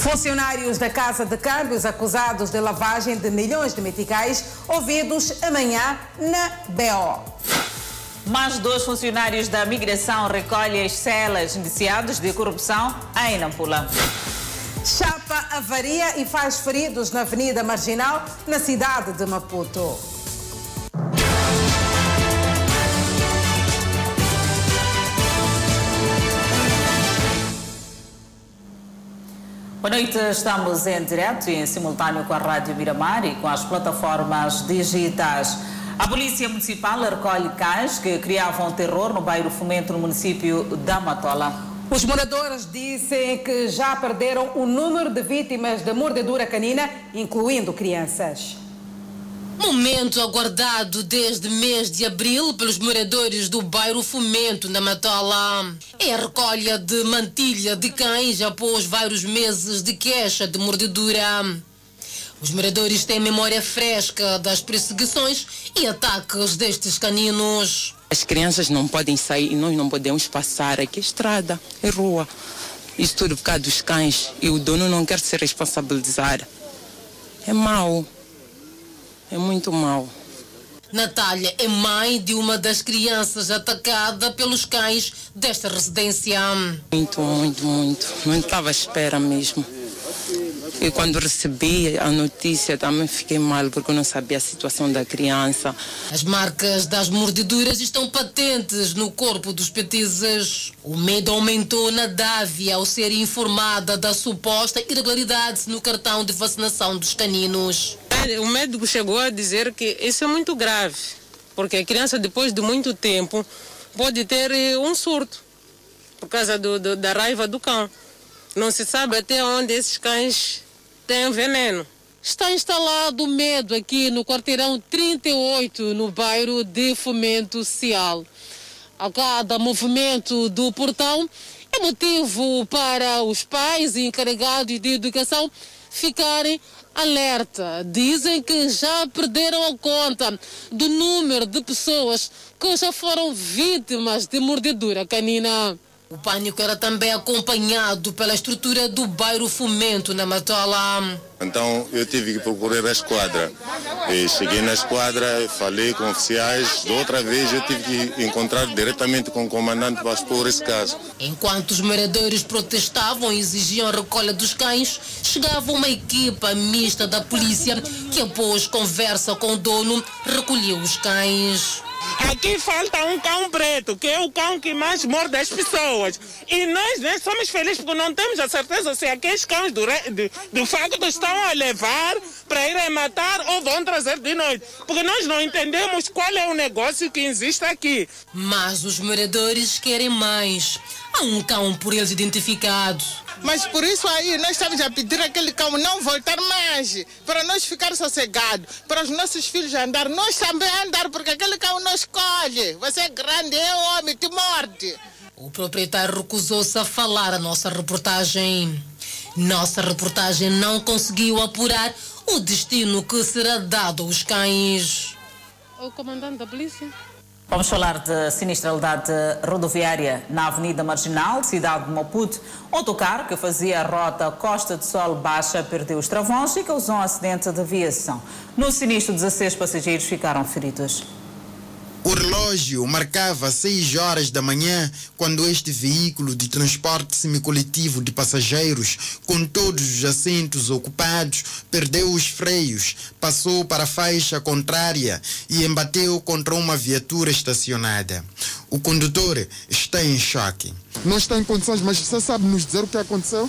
Funcionários da Casa de Câmbios acusados de lavagem de milhões de meticais ouvidos amanhã na BO. Mais dois funcionários da migração recolhem as celas indiciados de corrupção em Nampula. Chapa avaria e faz feridos na Avenida Marginal, na cidade de Maputo. Boa noite, estamos em direto e em simultâneo com a Rádio Miramar e com as plataformas digitais. A Polícia Municipal recolhe cães que criavam terror no bairro Fomento, no município da Matola. Os moradores dizem que já perderam o número de vítimas de mordedura canina, incluindo crianças. Momento aguardado desde mês de abril pelos moradores do bairro Fomento, na Matola. É a recolha de mantilha de cães após vários meses de queixa de mordedura. Os moradores têm memória fresca das perseguições e ataques destes caninos. As crianças não podem sair e nós não podemos passar aqui, é estrada, é rua. Isso tudo por causa dos cães e o dono não quer se responsabilizar. É mau. É muito mau. Natália é mãe de uma das crianças atacada pelos cães desta residência. Muito, muito, muito. Não estava à espera mesmo. E quando recebi a notícia também fiquei mal porque eu não sabia a situação da criança. As marcas das mordeduras estão patentes no corpo dos petizes. O medo aumentou na Dávia ao ser informada da suposta irregularidade no cartão de vacinação dos caninos. O médico chegou a dizer que isso é muito grave, porque a criança depois de muito tempo pode ter eh, um surto por causa do, do, da raiva do cão. Não se sabe até onde esses cães têm veneno. Está instalado medo aqui no quarteirão 38, no bairro de Fomento Cial. A cada movimento do portão é motivo para os pais e encarregados de educação ficarem alerta. Dizem que já perderam a conta do número de pessoas que já foram vítimas de mordedura canina. O pânico era também acompanhado pela estrutura do bairro Fomento, na Matola. Então eu tive que procurar a esquadra. E cheguei na esquadra, falei com oficiais. Da outra vez eu tive que encontrar diretamente com o comandante para expor esse caso. Enquanto os moradores protestavam e exigiam a recolha dos cães, chegava uma equipa mista da polícia que, após conversa com o dono, recolheu os cães. Aqui falta um cão preto, que é o cão que mais morde as pessoas. E nós né, somos felizes porque não temos a certeza se aqueles cães do, do facto estão a levar para irem matar ou vão trazer de noite. Porque nós não entendemos qual é o negócio que existe aqui. Mas os moradores querem mais. Há um cão por eles identificado. Mas por isso aí nós estamos a pedir aquele cão não voltar mais, para nós ficar sossegados, para os nossos filhos andar, nós também andar, porque aquele cão não escolhe. Você é grande, é homem, te morde. O proprietário recusou-se a falar a nossa reportagem. Nossa reportagem não conseguiu apurar o destino que será dado aos cães. O comandante da polícia? Vamos falar de sinistralidade rodoviária na Avenida Marginal, cidade de Maputo. Autocarro que fazia a rota Costa de Sol Baixa perdeu os travões e causou um acidente de aviação. No sinistro, 16 passageiros ficaram feridos. O relógio marcava 6 horas da manhã quando este veículo de transporte semicoletivo de passageiros, com todos os assentos ocupados, perdeu os freios, passou para a faixa contrária e embateu contra uma viatura estacionada. O condutor está em choque. Não está em condições, mas você sabe nos dizer o que aconteceu?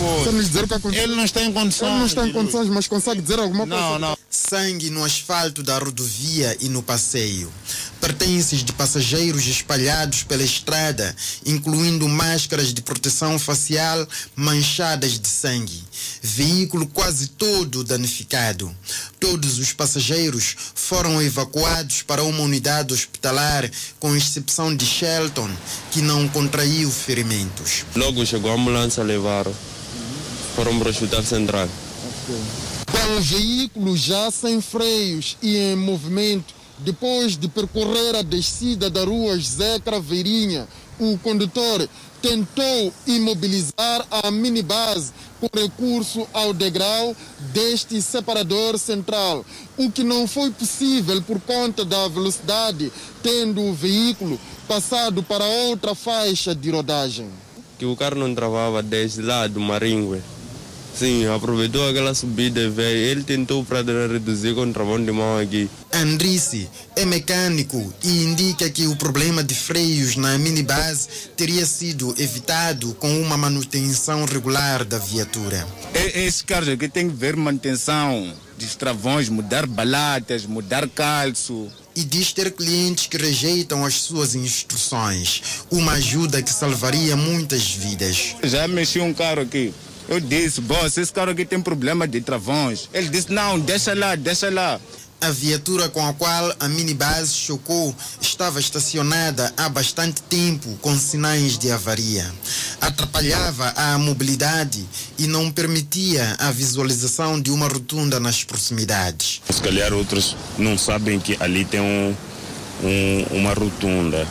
Você nos dizer o que aconteceu? Ele não está em condições. Ele não está em condições, mas consegue dizer alguma não, coisa? Não, não. Sangue no asfalto da rodovia e no passeio. Pertences de passageiros espalhados pela estrada, incluindo máscaras de proteção facial manchadas de sangue. Veículo quase todo danificado. Todos os passageiros foram evacuados para uma unidade hospitalar, com exceção de Shelton, que não contraiu ferimentos. Logo chegou a ambulância, levaram para o hospital central. Com o veículo já sem freios e em movimento, depois de percorrer a descida da rua José Craveirinha, o condutor tentou imobilizar a minibase com recurso ao degrau deste separador central, o que não foi possível por conta da velocidade, tendo o veículo passado para outra faixa de rodagem. Que o carro não travava desde lá do Maringue. Sim, aproveitou aquela subida veio. Ele tentou para reduzir com o travão de mão aqui. Andrice é mecânico e indica que o problema de freios na minibase teria sido evitado com uma manutenção regular da viatura. Esse carro aqui tem que ver manutenção dos travões, mudar balatas, mudar calço. E diz ter clientes que rejeitam as suas instruções. Uma ajuda que salvaria muitas vidas. Já mexi um carro aqui. Eu disse, boss, esse carro aqui tem problema de travões. Ele disse, não, deixa lá, deixa lá. A viatura com a qual a minibase chocou estava estacionada há bastante tempo com sinais de avaria. Atrapalhava a mobilidade e não permitia a visualização de uma rotunda nas proximidades. Se calhar outros não sabem que ali tem um, um, uma rotunda.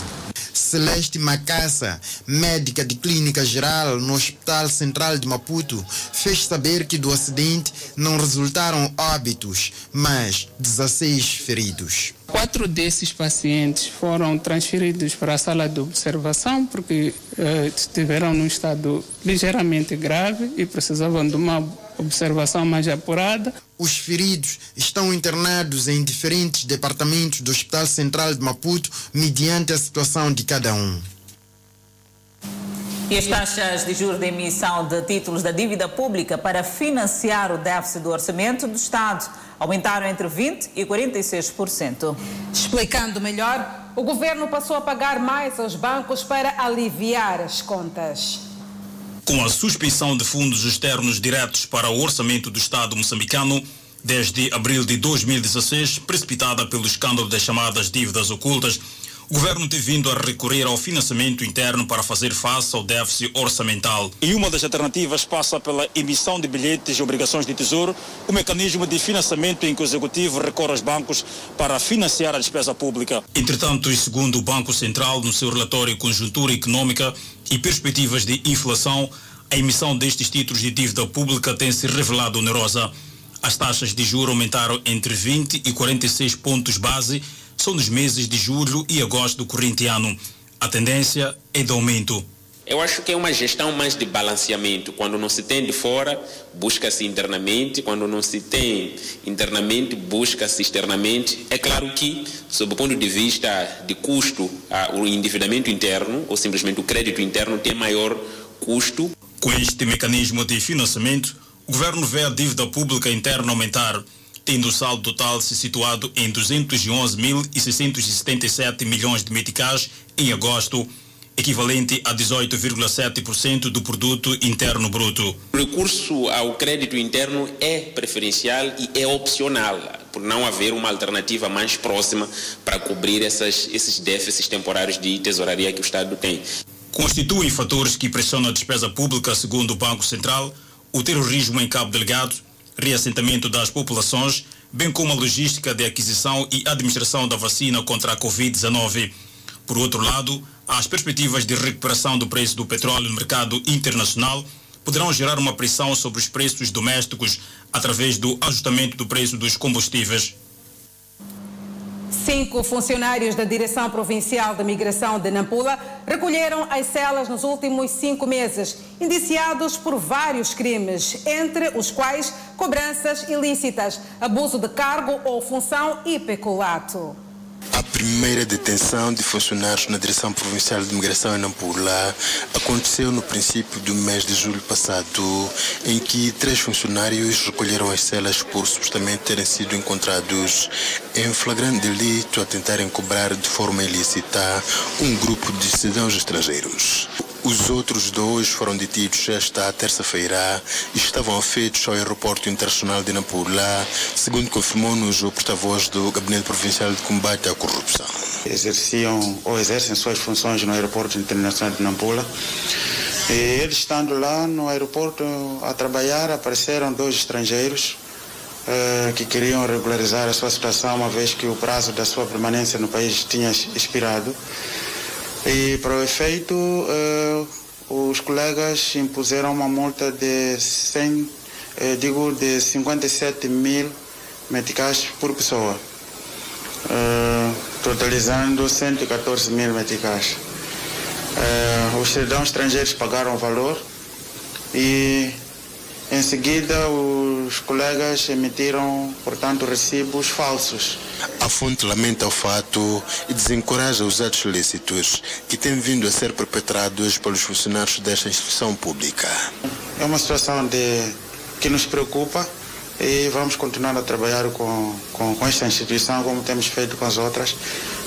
Celeste Macassa, médica de clínica geral no Hospital Central de Maputo, fez saber que do acidente não resultaram óbitos, mas 16 feridos. Quatro desses pacientes foram transferidos para a sala de observação porque eh, estiveram num estado ligeiramente grave e precisavam de uma observação mais apurada. Os feridos estão internados em diferentes departamentos do Hospital Central de Maputo, mediante a situação de cada um. E as taxas de juros de emissão de títulos da dívida pública para financiar o déficit do orçamento do Estado aumentaram entre 20% e 46%. Explicando melhor, o governo passou a pagar mais aos bancos para aliviar as contas. Com a suspensão de fundos externos diretos para o orçamento do Estado moçambicano, desde abril de 2016, precipitada pelo escândalo das chamadas dívidas ocultas, o governo tem vindo a recorrer ao financiamento interno para fazer face ao déficit orçamental. E uma das alternativas passa pela emissão de bilhetes e obrigações de tesouro, o mecanismo de financiamento em que o executivo recorre aos bancos para financiar a despesa pública. Entretanto, segundo o Banco Central, no seu relatório Conjuntura Econômica e Perspectivas de Inflação, a emissão destes títulos de dívida pública tem se revelado onerosa. As taxas de juros aumentaram entre 20 e 46 pontos base são nos meses de julho e agosto do corrente ano. A tendência é de aumento. Eu acho que é uma gestão mais de balanceamento. Quando não se tem de fora, busca-se internamente. Quando não se tem internamente, busca-se externamente. É claro que, sob o ponto de vista de custo, o endividamento interno, ou simplesmente o crédito interno, tem maior custo. Com este mecanismo de financiamento, o governo vê a dívida pública interna aumentar tendo o saldo total se situado em 211.677 milhões de meticais em agosto, equivalente a 18,7% do produto interno bruto. O recurso ao crédito interno é preferencial e é opcional, por não haver uma alternativa mais próxima para cobrir essas, esses déficits temporários de tesouraria que o Estado tem. Constituem fatores que pressionam a despesa pública, segundo o Banco Central, o terrorismo em Cabo Delgado, reassentamento das populações, bem como a logística de aquisição e administração da vacina contra a Covid-19. Por outro lado, as perspectivas de recuperação do preço do petróleo no mercado internacional poderão gerar uma pressão sobre os preços domésticos através do ajustamento do preço dos combustíveis. Cinco funcionários da Direção Provincial da Migração de Nampula recolheram as celas nos últimos cinco meses, indiciados por vários crimes, entre os quais cobranças ilícitas, abuso de cargo ou função e peculato. A primeira detenção de funcionários na Direção Provincial de Migração em Nampula aconteceu no princípio do mês de julho passado, em que três funcionários recolheram as celas por supostamente terem sido encontrados em flagrante delito a tentarem cobrar de forma ilícita um grupo de cidadãos estrangeiros. Os outros dois foram detidos esta terça-feira e estavam afeitos ao aeroporto internacional de Nampula, segundo confirmou-nos o porta-voz do Gabinete Provincial de Combate à Corrupção. Exerciam ou exercem suas funções no aeroporto internacional de Nampula. E eles estando lá no aeroporto a trabalhar, apareceram dois estrangeiros eh, que queriam regularizar a sua situação, uma vez que o prazo da sua permanência no país tinha expirado. E para o efeito, uh, os colegas impuseram uma multa de 100, eh, digo, de 57 mil meticais por pessoa, eh, totalizando 114 mil meticais. Eh, os cidadãos estrangeiros pagaram o valor e em seguida os colegas emitiram, portanto, recibos falsos. A fonte lamenta o fato e desencoraja os atos ilícitos que têm vindo a ser perpetrados pelos funcionários desta instituição pública. É uma situação de, que nos preocupa e vamos continuar a trabalhar com, com, com esta instituição como temos feito com as outras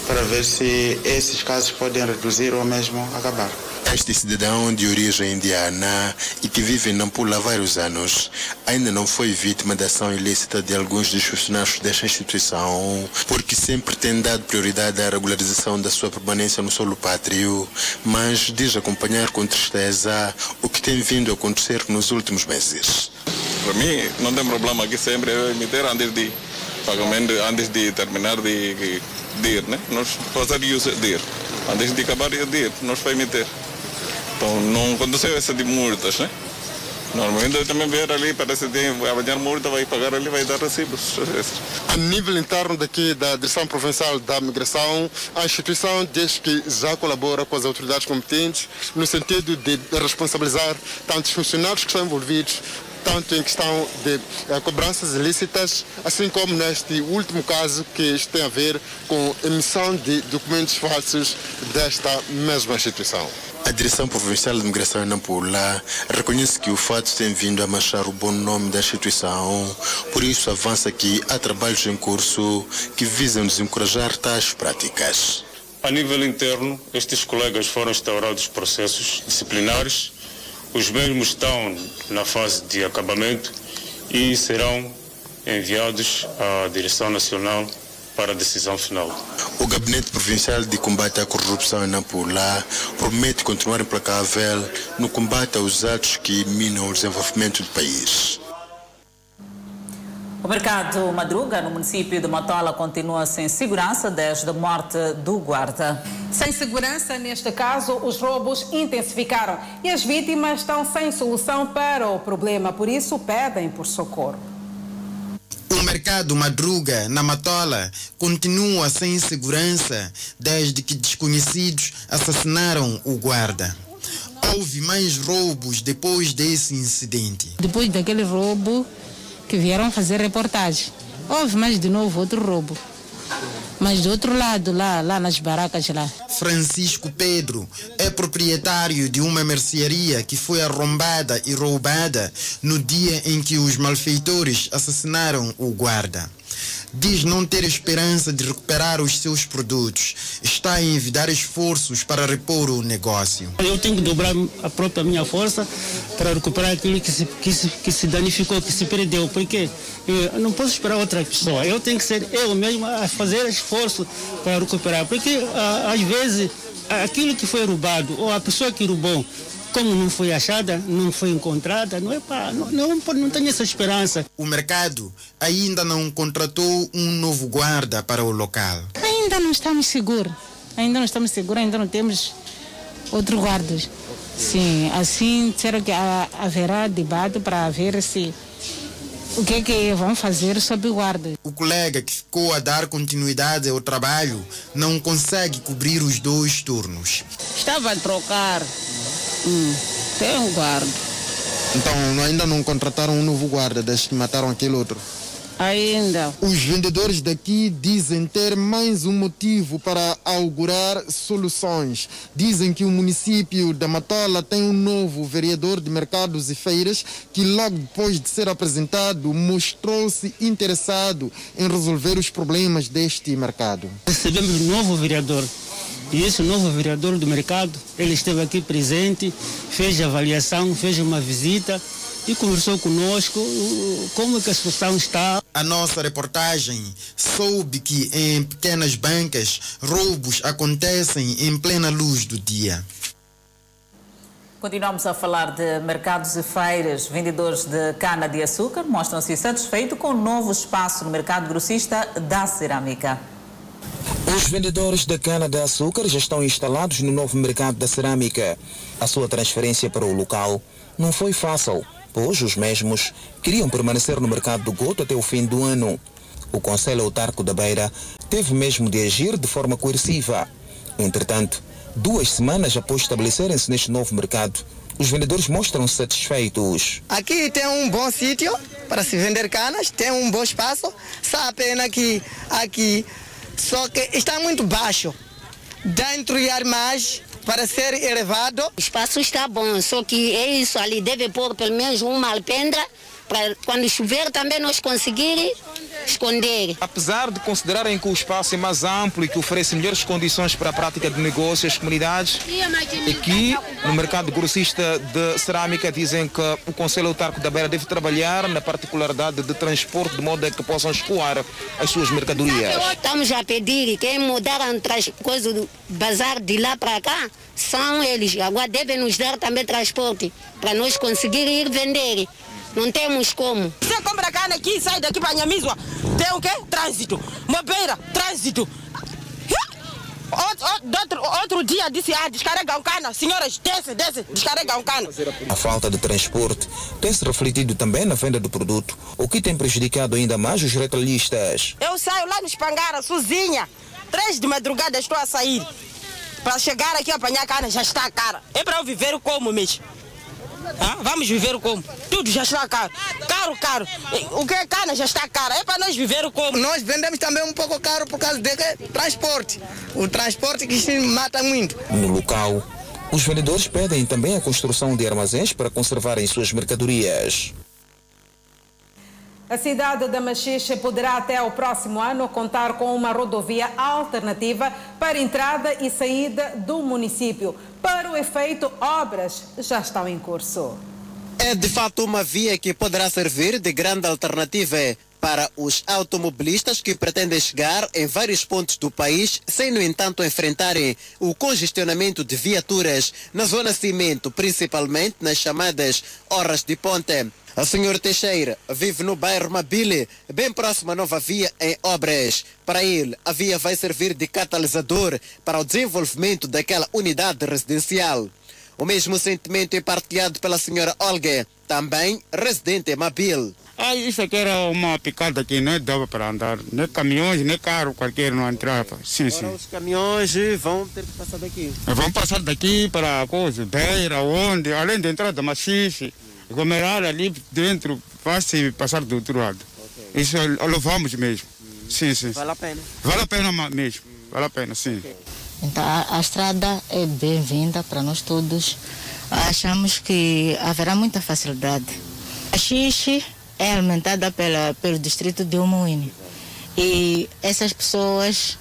para ver se esses casos podem reduzir ou mesmo acabar. Este cidadão de origem indiana e que vive em Nampula há vários anos ainda não foi vítima da ação ilícita de alguns dos funcionários desta instituição, porque sempre tem dado prioridade à regularização da sua permanência no solo pátrio, mas diz acompanhar com tristeza o que tem vindo a acontecer nos últimos meses. Para mim, não tem problema aqui sempre é emitir antes de pagamento, antes de terminar de, de ir, né? Nós passar de ir. Antes de acabar de ir, nós vamos emitir. Então não aconteceu essa de multas, né? Normalmente eu também ver ali, parece que vai apanhar multa, vai pagar ali, vai dar recibos. A nível interno daqui da Direção Provincial da Migração, a instituição diz que já colabora com as autoridades competentes no sentido de responsabilizar tanto os funcionários que estão envolvidos tanto em questão de uh, cobranças ilícitas, assim como neste último caso que isto tem a ver com emissão de documentos falsos desta mesma instituição. A Direção Provincial de Migração em Nampula reconhece que o fato tem vindo a manchar o bom nome da instituição, por isso avança que há trabalhos em curso que visam desencorajar tais práticas. A nível interno, estes colegas foram instaurados processos disciplinares os mesmos estão na fase de acabamento e serão enviados à Direção Nacional para a decisão final. O Gabinete Provincial de Combate à Corrupção em Nampula promete continuar implacável no combate aos atos que minam o desenvolvimento do país. O mercado Madruga, no município de Matola, continua sem segurança desde a morte do guarda. Sem segurança, neste caso, os roubos intensificaram e as vítimas estão sem solução para o problema, por isso pedem por socorro. O mercado Madruga, na Matola, continua sem segurança desde que desconhecidos assassinaram o guarda. Houve mais roubos depois desse incidente. Depois daquele roubo, que vieram fazer reportagem. Houve mais de novo outro roubo. Mas do outro lado, lá, lá nas barracas lá. Francisco Pedro é proprietário de uma mercearia que foi arrombada e roubada no dia em que os malfeitores assassinaram o guarda. Diz não ter esperança de recuperar os seus produtos. Está a envidar esforços para repor o negócio. Eu tenho que dobrar a própria minha força para recuperar aquilo que se, que se, que se danificou, que se perdeu. Porque eu não posso esperar outra pessoa. Eu tenho que ser eu mesmo a fazer esforço para recuperar. Porque às vezes aquilo que foi roubado ou a pessoa que roubou como não foi achada, não foi encontrada, não é pá, não, não, não tenho essa esperança. O mercado ainda não contratou um novo guarda para o local. Ainda não estamos seguros, ainda não estamos seguros, ainda não temos outro guarda. Sim, assim será que haverá debate para ver se o que é que vão fazer sobre o guarda. O colega que ficou a dar continuidade ao trabalho não consegue cobrir os dois turnos. Estava a trocar Hum, tem um guarda. Então ainda não contrataram um novo guarda desde que mataram aquele outro? Ainda. Os vendedores daqui dizem ter mais um motivo para augurar soluções. Dizem que o município da Matola tem um novo vereador de mercados e feiras que logo depois de ser apresentado mostrou-se interessado em resolver os problemas deste mercado. Recebemos um novo vereador e esse novo vereador do mercado, ele esteve aqui presente, fez a avaliação, fez uma visita e conversou conosco como que a situação está. A nossa reportagem soube que em pequenas bancas roubos acontecem em plena luz do dia. Continuamos a falar de mercados e feiras. Vendedores de cana-de-açúcar mostram-se satisfeitos com o novo espaço no mercado grossista da cerâmica. Os vendedores da cana-de-açúcar já estão instalados no novo mercado da cerâmica. A sua transferência para o local não foi fácil, pois os mesmos queriam permanecer no mercado do Goto até o fim do ano. O Conselho Autarco da Beira teve mesmo de agir de forma coerciva. Entretanto, duas semanas após estabelecerem-se neste novo mercado, os vendedores mostram-se satisfeitos. Aqui tem um bom sítio para se vender canas, tem um bom espaço, só a pena que aqui, só que está muito baixo. Dentro e mais para ser elevado. O espaço está bom, só que é isso ali, deve pôr pelo menos uma alpendra para quando chover também nós conseguir esconder. Apesar de considerarem que o espaço é mais amplo e que oferece melhores condições para a prática de negócios às comunidades, aqui no mercado grossista de cerâmica dizem que o Conselho Autarco da Beira deve trabalhar na particularidade de transporte de modo a que possam escoar as suas mercadorias. Estamos a pedir que mudaram as coisas do bazar de lá para cá, são eles. Agora devem nos dar também transporte para nós conseguir ir vender. Não temos como. Você compra carne aqui, sai daqui para Nhamisua. Tem o quê? Trânsito. Mobeira, trânsito. Outro, outro, outro dia disse, ah, descarregam cana. Senhoras, desce, desce, descarregam cana. A falta de transporte tem se refletido também na venda do produto, o que tem prejudicado ainda mais os retalhistas. Eu saio lá no Espangara, sozinha. Três de madrugada estou a sair. Para chegar aqui a apanhar cana já está cara. É para eu viver como mesmo. Ah, vamos viver como? Tudo já está caro. Caro, caro. O que é cana já está caro. É para nós viver como? Nós vendemos também um pouco caro por causa de transporte. O transporte que se mata muito. No local, os vendedores pedem também a construção de armazéns para conservarem suas mercadorias. A cidade da Machixe poderá até o próximo ano contar com uma rodovia alternativa para entrada e saída do município. Para o efeito, obras já estão em curso. É de fato uma via que poderá servir de grande alternativa para os automobilistas que pretendem chegar em vários pontos do país, sem, no entanto, enfrentarem o congestionamento de viaturas na zona cimento, principalmente nas chamadas horas de ponte. A senhor Teixeira vive no bairro Mabile, bem próximo à nova via em obras. Para ele, a via vai servir de catalisador para o desenvolvimento daquela unidade residencial. O mesmo sentimento é partilhado pela senhora Olga, também residente em Mabile. Ah, isso aqui era uma picada que não dava para andar. Nem caminhões, nem carro qualquer não entrava. Sim, Agora sim. os caminhões vão ter que passar daqui. Vão passar daqui para a coisa, beira, onde, além de entrar da macice, aglomerar ali dentro, vai-se passar do outro lado. Isso louvamos mesmo. Sim, sim. Vale a pena. Vale a pena mesmo. Vale a pena, sim. Então, a, a estrada é bem-vinda para nós todos. Achamos que haverá muita facilidade. A Xixi é alimentada pela, pelo distrito de Umuine. E essas pessoas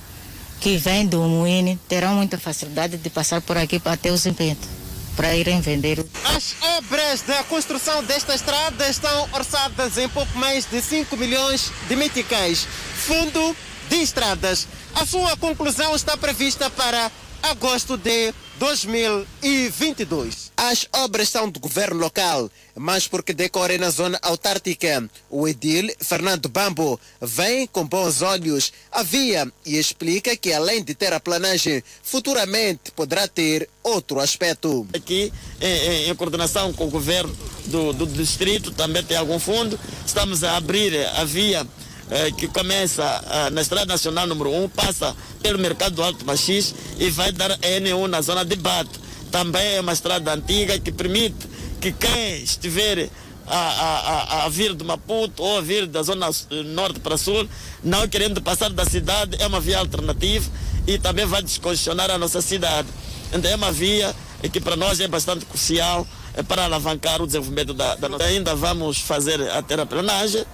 que vêm do Umuine terão muita facilidade de passar por aqui até o Zimpeto para irem vender. As obras da construção desta estrada estão orçadas em pouco mais de 5 milhões de meticais. Fundo de Estradas. A sua conclusão está prevista para agosto de 2022. As obras são do governo local, mas porque decorrem na zona autártica. O edil Fernando Bambo vem com bons olhos a via e explica que além de ter a planagem, futuramente poderá ter outro aspecto. Aqui, em, em- em coordenação com o governo do, do distrito, também tem algum fundo. Estamos a abrir a via eh, que começa ah, na Estrada Nacional número 1, passa pelo Mercado do Alto Machis e vai dar a N1 na zona de Bato. Também é uma estrada antiga que permite que quem estiver a, a, a, vir de Maputo ou a vir da zona eh, norte para sul, não querendo passar da cidade, é uma via alternativa e também vai descongestionar a nossa cidade. Então é uma via que para nós é bastante crucial eh, para alavancar o desenvolvimento da, da nossa. Ainda vamos fazer a terraplanagem,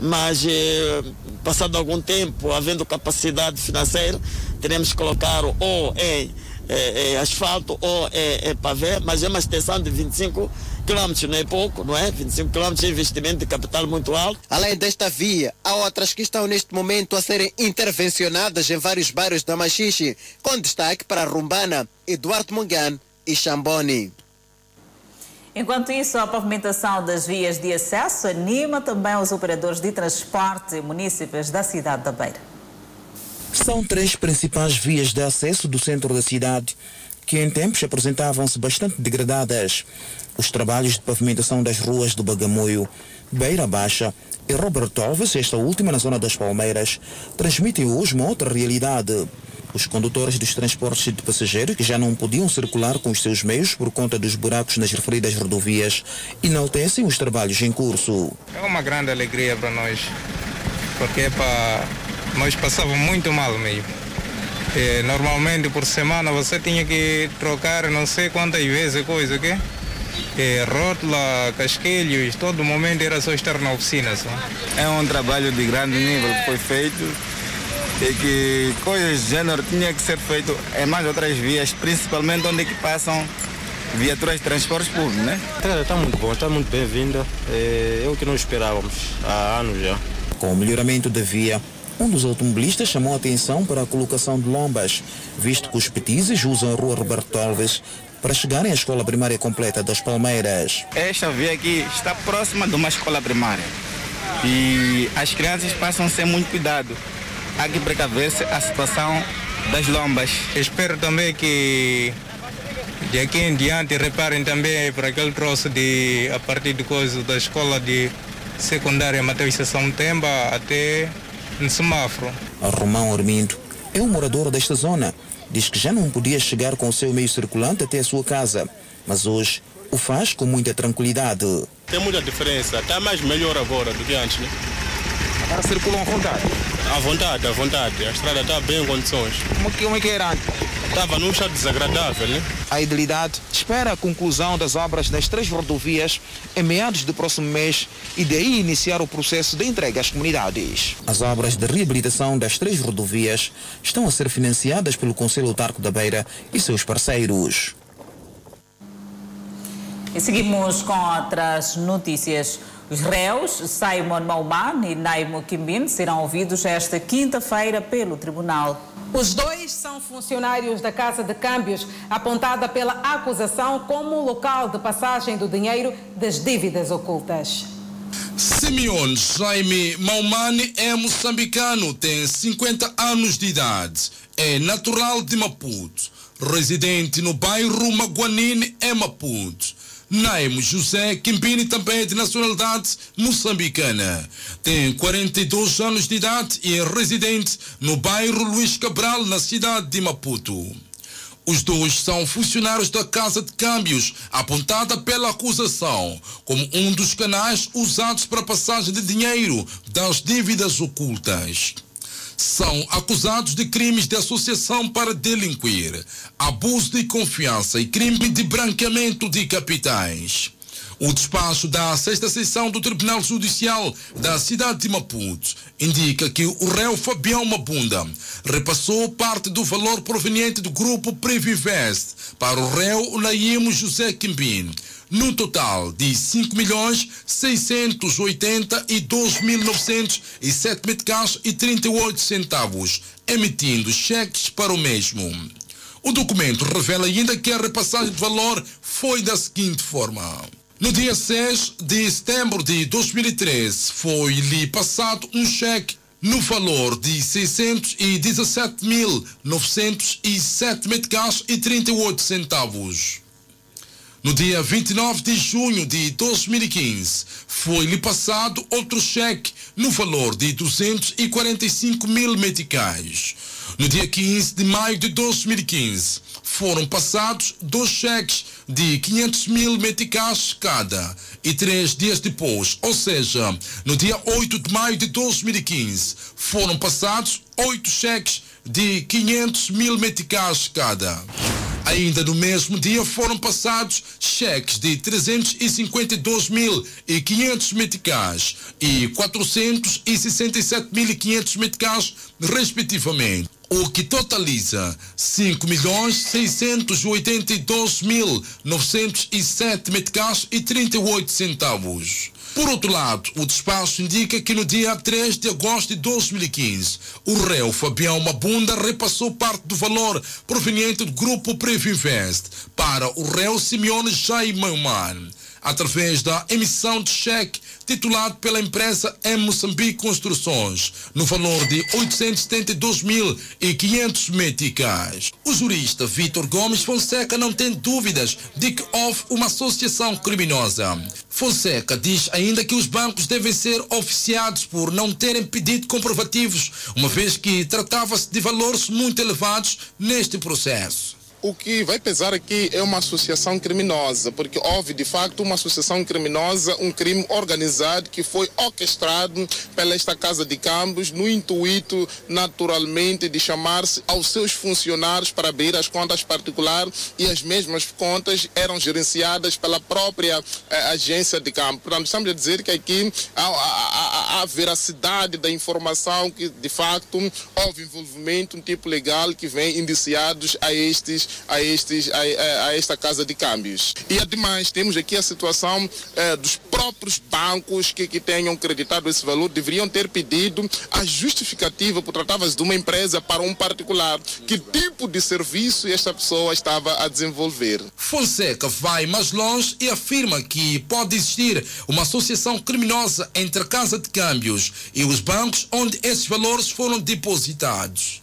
mas eh, passado algum tempo, havendo capacidade financeira, teremos que colocar ou em eh, eh, asfalto ou em, em pavê, mas é uma extensão de 25 quilômetros, não é pouco, não é? 25 quilômetros é investimento de capital muito alto. Além desta via, há outras que estão neste momento a serem intervencionadas em vários bairros da Machixe, com destaque para Rumbana, Eduardo Mungan e Chamboni. Enquanto isso, a pavimentação das vias de acesso anima também os operadores de transporte munícipes da cidade da Beira. São três principais vias de acesso do centro da cidade que em tempos apresentavam-se bastante degradadas. Os trabalhos de pavimentação das ruas do Bagamoio, Beira Baixa e Robert Alves, esta última na zona das Palmeiras, transmitem hoje uma outra realidade. Os condutores dos transportes de passageiros, que já não podiam circular com os seus meios por conta dos buracos nas referidas rodovias, enaltecem os trabalhos em curso. É uma grande alegria para nós, porque para nós passávamos muito mal mesmo. E, normalmente por semana você tinha que trocar não sei quantas vezes coisa, que e, rótula, casquilhos, todo momento era só estar na oficina. Só. É um trabalho de grande nível que foi feito e que coisas do gênero tinha que ser feito em mais outras vias, principalmente onde que passam viaturas de transportes públicos, né? Está muito bom, está muito bem-vinda. É, é o que nós esperávamos há anos já. Com o melhoramento da via, um dos automobilistas chamou a atenção para a colocação de lombas, visto que os petizes usam a rua Roberto Alves para chegarem à escola primária completa das Palmeiras. Esta via aqui está próxima de uma escola primária e as crianças passam sem muito cuidado. Há que precaver-se a situação das lombas. Espero também que de aqui em diante reparem também para aquele troço de a partir de coisa da escola de secundária Mateus Sessão Temba até no semáforo. Romão Armindo é um morador desta zona. Diz que já não podia chegar com o seu meio circulante até a sua casa, mas hoje o faz com muita tranquilidade. Tem muita diferença, está mais melhor agora do que antes, né? Agora circulam vontade? À vontade, à vontade. A estrada está bem em condições. Como que, como é que era antes? Estava num estado desagradável, né? A idilidade espera a conclusão das obras das três rodovias em meados do próximo mês e daí iniciar o processo de entrega às comunidades. As obras de reabilitação das três rodovias estão a ser financiadas pelo Conselho Autarco da Beira e seus parceiros. E seguimos com outras notícias. Os réus Simon Mauman e Naimo Kimbin serão ouvidos esta quinta-feira pelo tribunal. Os dois são funcionários da Casa de Câmbios, apontada pela acusação como local de passagem do dinheiro das dívidas ocultas. Simeone Jaime Maumani é moçambicano, tem 50 anos de idade, é natural de Maputo, residente no bairro Maguanine, em Maputo. Naimo José Quimpini também é de nacionalidade moçambicana. Tem 42 anos de idade e é residente no bairro Luís Cabral, na cidade de Maputo. Os dois são funcionários da Casa de Câmbios, apontada pela acusação como um dos canais usados para passagem de dinheiro das dívidas ocultas são acusados de crimes de associação para delinquir, abuso de confiança e crime de branqueamento de capitais. O despacho da sexta sessão do Tribunal Judicial da cidade de Maputo indica que o réu Fabião Mabunda repassou parte do valor proveniente do grupo Previvest para o réu Naimo José Quimbin, num total de 5 milhões 682 mil 907 meticais e 38 centavos, emitindo cheques para o mesmo. O documento revela ainda que a repassagem de valor foi da seguinte forma. No dia 6 de setembro de 2013, foi-lhe passado um cheque no valor de 617.907 meticais e 38 centavos. No dia 29 de junho de 2015, foi-lhe passado outro cheque no valor de 245 mil meticais. No dia 15 de maio de 2015, foram passados dois cheques de 500 mil meticais cada. E três dias depois, ou seja, no dia 8 de maio de 2015, foram passados oito cheques de 500 mil meticais cada. Ainda no mesmo dia foram passados cheques de 352.500 meticais e 467.500 meticais, respectivamente o que totaliza 5.682.907 meticais e 38 centavos. Por outro lado, o despacho indica que no dia 3 de agosto de 2015, o réu Fabião Mabunda repassou parte do valor proveniente do grupo Previnvest para o réu Simeone Jaime Mauman através da emissão de cheque titulado pela empresa M Moçambique Construções, no valor de 872.500 meticais. O jurista Vitor Gomes Fonseca não tem dúvidas de que houve uma associação criminosa. Fonseca diz ainda que os bancos devem ser oficiados por não terem pedido comprovativos, uma vez que tratava-se de valores muito elevados neste processo. O que vai pesar aqui é uma associação criminosa, porque houve de facto uma associação criminosa, um crime organizado que foi orquestrado pela esta Casa de Câmbios no intuito, naturalmente, de chamar-se aos seus funcionários para abrir as contas particulares e as mesmas contas eram gerenciadas pela própria eh, agência de câmbio. Portanto, estamos a dizer que aqui há, há, há veracidade da informação que, de facto, houve envolvimento, um tipo legal que vem indiciados a estes a, estes, a, a, esta casa de câmbios. E ademais temos aqui a situação eh, dos próprios bancos que, que tenham creditado esse valor deveriam ter pedido a justificativa por tratava-se de uma empresa para um particular. Que tipo de serviço esta pessoa estava a desenvolver? Fonseca vai mais longe e afirma que pode existir uma associação criminosa entre a casa de câmbios e os bancos onde esses valores foram depositados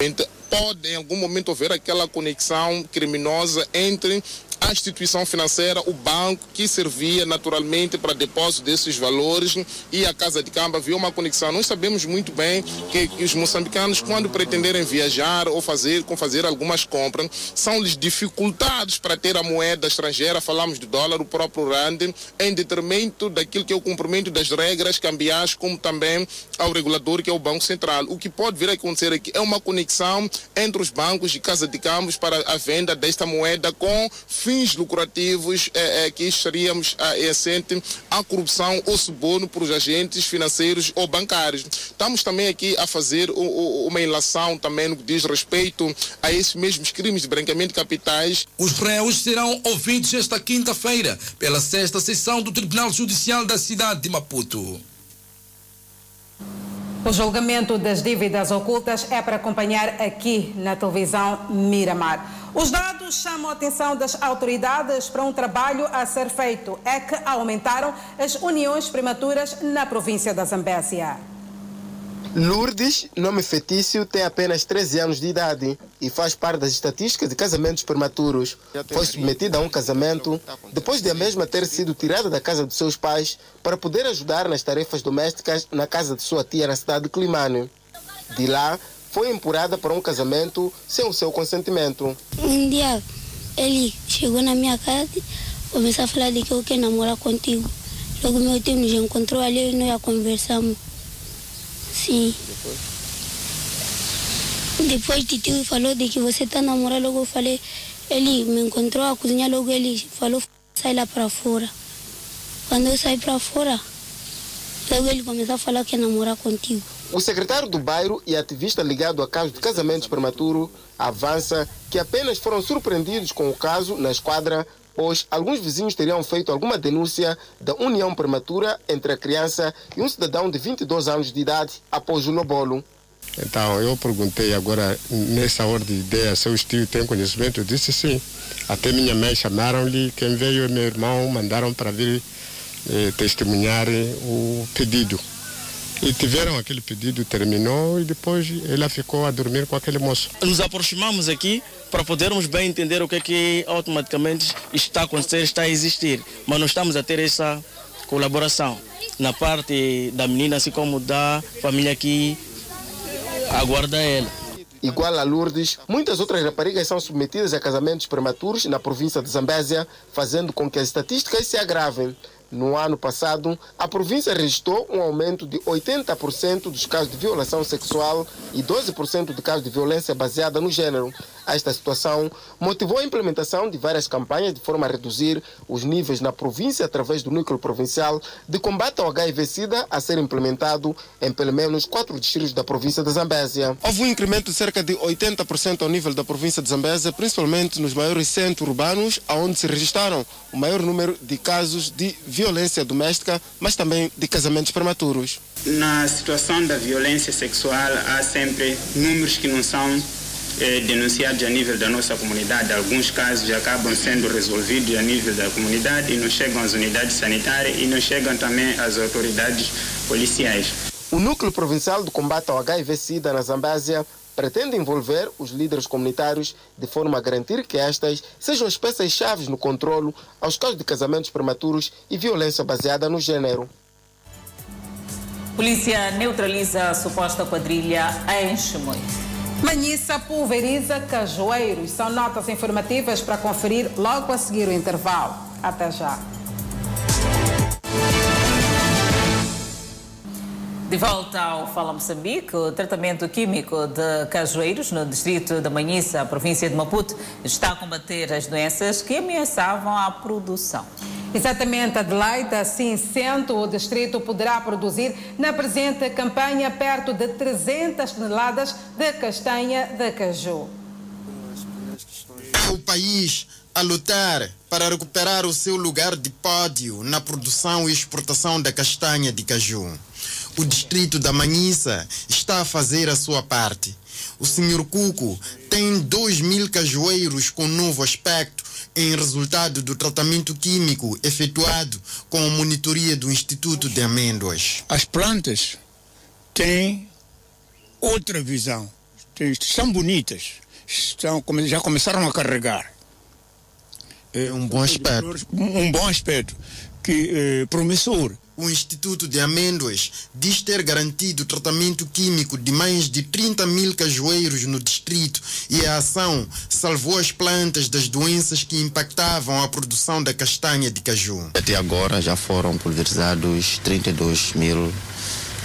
pode em algum momento haver aquela conexão criminosa entre a instituição financeira, o banco que servia naturalmente para depósito desses valores e a casa de câmbio havia uma conexão. Nós sabemos muito bem que, que os moçambicanos, quando pretenderem viajar ou fazer, com fazer algumas compras, são-lhes dificultados para ter a moeda estrangeira, falamos de dólar, o próprio rand, em detrimento daquilo que é o cumprimento das regras cambiais, como também ao regulador que é o Banco Central. O que pode vir a acontecer aqui é uma conexão entre os bancos e casa de câmbios para a venda desta moeda com fins lucrativos é, é, que estaríamos é, assente à corrupção ou suborno por os agentes financeiros ou bancários. Estamos também aqui a fazer o, o, uma ilação também no que diz respeito a esses mesmos crimes de branqueamento de capitais. Os réus serão ouvidos esta quinta-feira pela sexta sessão do Tribunal Judicial da cidade de Maputo. O julgamento das dívidas ocultas é para acompanhar aqui na televisão Miramar. Os dados chamam a atenção das autoridades para um trabalho a ser feito. É que aumentaram as uniões prematuras na província da Zambésia. Lourdes, nome fetício, tem apenas 13 anos de idade e faz parte das estatísticas de casamentos prematuros. Foi submetida a um casamento depois de a mesma ter sido tirada da casa de seus pais para poder ajudar nas tarefas domésticas na casa de sua tia na cidade de Climane. De lá, foi empurrada para um casamento sem o seu consentimento. Um dia ele chegou na minha casa e começou a falar de que eu quero namorar contigo. Logo meu tio nos encontrou ali e nós conversamos. Sim. Depois? Depois de tio falou de que você está namorando, logo eu falei, ele me encontrou a cozinha, logo ele falou, sai lá para fora. Quando eu saí para fora, logo ele começou a falar que ia namorar contigo. O secretário do bairro e ativista ligado a casos de casamentos prematuro avança que apenas foram surpreendidos com o caso na esquadra, pois alguns vizinhos teriam feito alguma denúncia da união prematura entre a criança e um cidadão de 22 anos de idade após o lobolo. Então eu perguntei agora, nessa ordem de ideia, se o tio tem conhecimento? Eu disse sim. Até minha mãe chamaram-lhe, quem veio e meu irmão mandaram para vir eh, testemunhar o pedido. E tiveram aquele pedido, terminou e depois ela ficou a dormir com aquele moço. Nos aproximamos aqui para podermos bem entender o que é que automaticamente está a acontecer, está a existir. Mas nós estamos a ter essa colaboração na parte da menina, assim como da família que aguarda ela. Igual a Lourdes, muitas outras raparigas são submetidas a casamentos prematuros na província de Zambésia, fazendo com que as estatísticas se agravem. No ano passado, a província registrou um aumento de 80% dos casos de violação sexual e 12% de casos de violência baseada no gênero. Esta situação motivou a implementação de várias campanhas de forma a reduzir os níveis na província através do núcleo provincial de combate ao HIV-Sida a ser implementado em pelo menos quatro distritos da província de Zambésia. Houve um incremento de cerca de 80% ao nível da província de Zambésia, principalmente nos maiores centros urbanos, onde se registraram o maior número de casos de violência doméstica, mas também de casamentos prematuros. Na situação da violência sexual, há sempre números que não são eh, denunciados a nível da nossa comunidade. Alguns casos acabam sendo resolvidos a nível da comunidade e não chegam às unidades sanitárias e não chegam também às autoridades policiais. O Núcleo Provincial de Combate ao HIV-Sida na Zambésia pretende envolver os líderes comunitários de forma a garantir que estas sejam as peças-chave no controlo aos casos de casamentos prematuros e violência baseada no gênero. Polícia neutraliza a suposta quadrilha em Chimoio. Manhissa pulveriza cajueiros. São notas informativas para conferir logo a seguir o intervalo. Até já. De volta ao Fala Moçambique, o tratamento químico de cajueiros no distrito da Manhissa, província de Maputo, está a combater as doenças que ameaçavam a produção. Exatamente, Adelaide, assim sendo, o distrito poderá produzir na presente campanha perto de 300 toneladas de castanha de caju. O país a lutar para recuperar o seu lugar de pódio na produção e exportação da castanha de caju. O distrito da Manhissa está a fazer a sua parte. O senhor Cuco tem 2 mil cajueiros com novo aspecto em resultado do tratamento químico efetuado com a monitoria do Instituto de Amêndoas. As plantas têm outra visão. São bonitas. Estão, já começaram a carregar. É um bom aspecto. Um bom aspecto que é promissor. O Instituto de Amêndoas diz ter garantido tratamento químico de mais de 30 mil cajueiros no distrito e a ação salvou as plantas das doenças que impactavam a produção da castanha de caju. Até agora já foram pulverizados 32 mil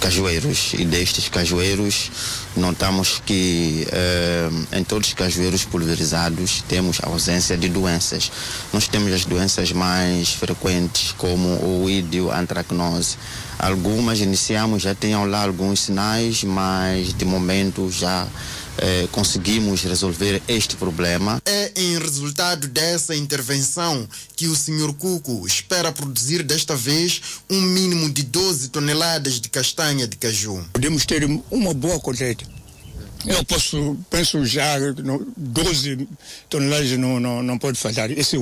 cajueiros e destes cajueiros notamos que eh, em todos os cajueiros pulverizados temos ausência de doenças. Nós temos as doenças mais frequentes como o ídio, antracnose. Algumas iniciamos, já tinham lá alguns sinais, mas de momento já eh, conseguimos resolver este problema. É em resultado dessa intervenção que o Sr. Cuco espera produzir desta vez um mínimo de 12 toneladas de castanha de caju. Podemos ter uma boa colheita. Eu posso, penso já, 12 toneladas não, não, não pode falhar. Esse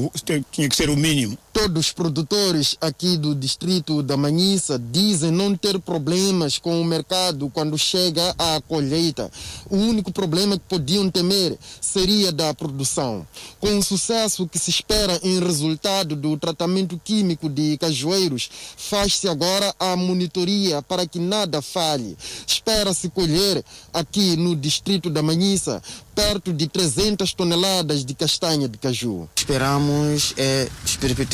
tinha que ser o mínimo. Todos os produtores aqui do distrito da Manhissa dizem não ter problemas com o mercado quando chega a colheita. O único problema que podiam temer seria da produção. Com o sucesso que se espera em resultado do tratamento químico de cajueiros, faz-se agora a monitoria para que nada falhe. Espera-se colher aqui no distrito da Manhissa perto de 300 toneladas de castanha de caju. Esperamos, é,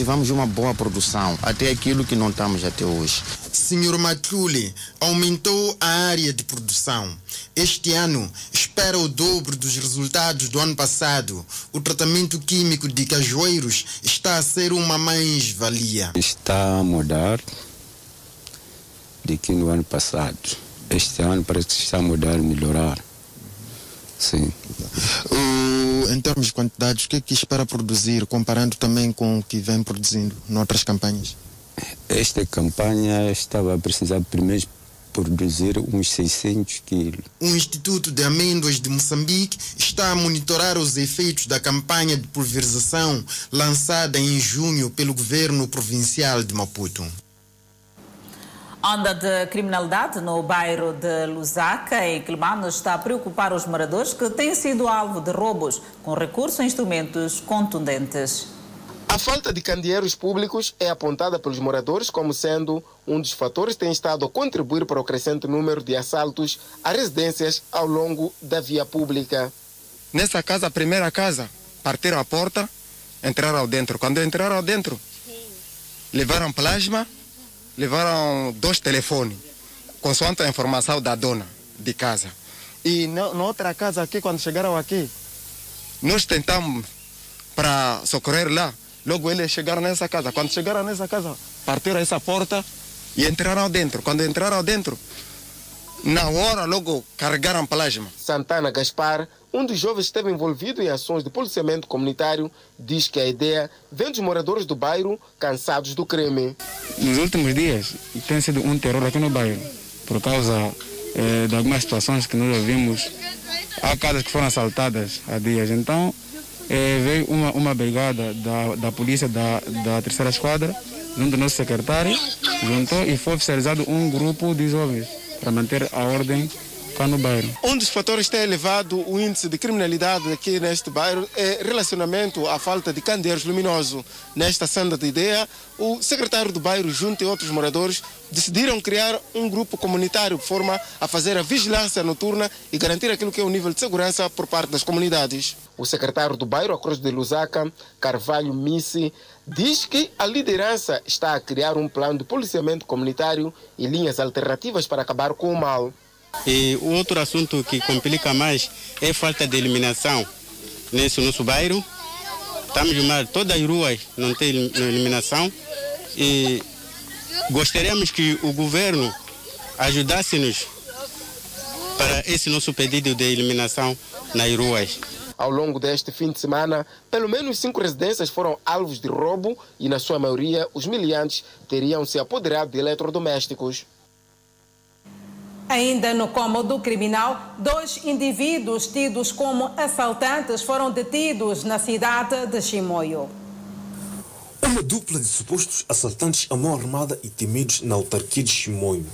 perspectivamos uma boa produção, até aquilo que não estamos até hoje. Senhor Matuli aumentou a área de produção. Este ano espera o dobro dos resultados do ano passado. O tratamento químico de cajueiros está a ser uma mais-valia. Está a mudar de que no ano passado. Este ano parece que está a mudar, melhorar. Sim. Uh, em termos de quantidades, o que é que espera produzir, comparando também com o que vem produzindo noutras campanhas? Esta campanha estava a precisar primeiro produzir uns 600 quilos. O Instituto de Amêndoas de Moçambique está a monitorar os efeitos da campanha de pulverização lançada em junho pelo governo provincial de Maputo. Onda de criminalidade no bairro de Lusaka, em Quilmano, está a preocupar os moradores que têm sido alvo de roubos com recurso a instrumentos contundentes. A falta de candeeiros públicos é apontada pelos moradores como sendo um dos fatores que tem estado a contribuir para o crescente número de assaltos a residências ao longo da via pública. Nessa casa, a primeira casa, partiram a porta, entraram dentro. Quando entraram dentro, levaram plasma, levaram dois telefones, consoante a informação da dona de casa. E na, na outra casa aqui, quando chegaram aqui, nós tentamos para socorrer lá. Logo eles chegaram nessa casa. Quando chegaram nessa casa, partiram essa porta e entraram dentro. Quando entraram dentro, na hora logo carregaram plasma. Santana Gaspar, um dos jovens que esteve envolvido em ações de policiamento comunitário, diz que a ideia vem dos moradores do bairro cansados do crime. Nos últimos dias tem sido um terror aqui no bairro, por causa eh, de algumas situações que nós ouvimos. Há casas que foram assaltadas há dias. Então, eh, veio uma, uma brigada da, da polícia da, da terceira esquadra, junto do nosso secretário, juntou e foi oficializado um grupo de jovens para manter a ordem cá no bairro. Um dos fatores que tem elevado o índice de criminalidade aqui neste bairro é relacionamento à falta de candeeiros luminosos. Nesta senda de ideia, o secretário do bairro, junto a outros moradores, decidiram criar um grupo comunitário de forma a fazer a vigilância noturna e garantir aquilo que é o nível de segurança por parte das comunidades. O secretário do bairro, a Cruz de Lusaka, Carvalho Missi, diz que a liderança está a criar um plano de policiamento comunitário e linhas alternativas para acabar com o mal. E o outro assunto que complica mais é falta de iluminação nesse nosso bairro. Estamos mal, todas as ruas não tem iluminação e gostaríamos que o governo ajudasse-nos para esse nosso pedido de iluminação nas ruas. Ao longo deste fim de semana, pelo menos cinco residências foram alvos de roubo e, na sua maioria, os miliantes teriam se apoderado de eletrodomésticos. Ainda no cômodo criminal, dois indivíduos tidos como assaltantes foram detidos na cidade de Chimoio. Uma dupla de supostos assaltantes à mão armada e temidos na autarquia de Chimoio.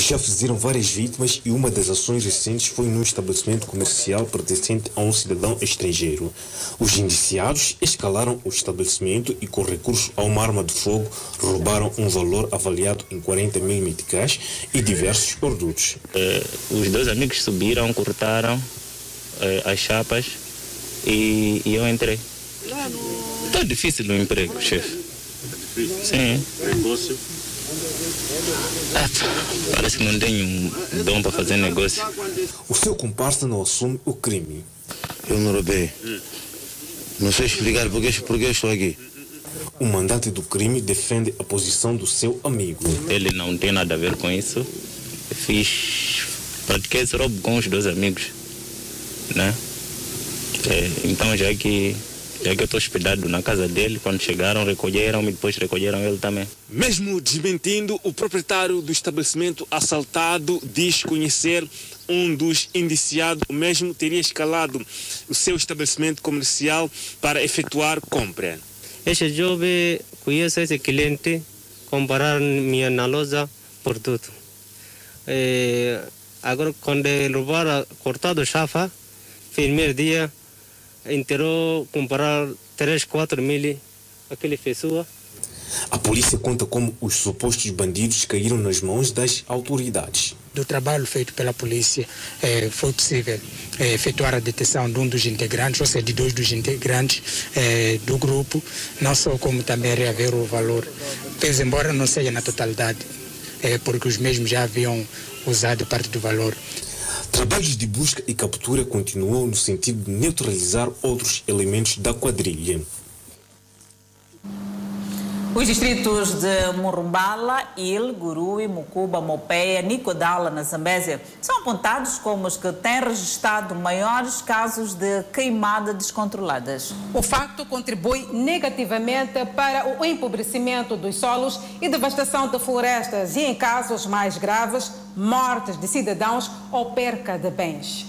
Já fizeram várias vítimas e uma das ações recentes foi num estabelecimento comercial pertencente a um cidadão estrangeiro. Os indiciados escalaram o estabelecimento e, com recurso a uma arma de fogo, roubaram um valor avaliado em 40 mil meticais e diversos produtos. Eh, os dois amigos subiram, cortaram eh, as chapas e, e eu entrei. Está difícil o emprego, chefe. Sim. Negócio? Ah, parece que não tenho dom para fazer negócio. O seu comparsa não assume o crime. Eu não roubei. Não sei explicar porque, porque eu estou aqui. O mandante do crime defende a posição do seu amigo. Ele não tem nada a ver com isso. Eu fiz. Pratiquei esse roubo com os dois amigos. Né? É, então, já que já que eu estou hospedado na casa dele, quando chegaram, recolheram-me, depois recolheram ele também. Mesmo desmentindo, o proprietário do estabelecimento assaltado diz conhecer um dos indiciados. O mesmo teria escalado o seu estabelecimento comercial para efetuar compra. Este jovem conhece esse cliente, comparar minha na loja, produto. É, agora, quando ele roubaram, cortado chafa, primeiro dia, enterou comprar 3, 4 mil aquele pessoa. A polícia conta como os supostos bandidos caíram nas mãos das autoridades. Do trabalho feito pela polícia, eh, foi possível eh, efetuar a detenção de um dos integrantes, ou seja, de dois dos integrantes eh, do grupo, não só como também reaver o valor, pese embora não seja na totalidade, porque os mesmos já haviam usado parte do valor. Trabalhos de busca e captura continuam no sentido de neutralizar outros elementos da quadrilha. Os distritos de Murumbala, Il, Gurui, Mucuba, Mopeia, Nicodala, na Zambésia, são apontados como os que têm registrado maiores casos de queimada descontroladas. O facto contribui negativamente para o empobrecimento dos solos e devastação de florestas e, em casos mais graves, mortes de cidadãos ou perca de bens.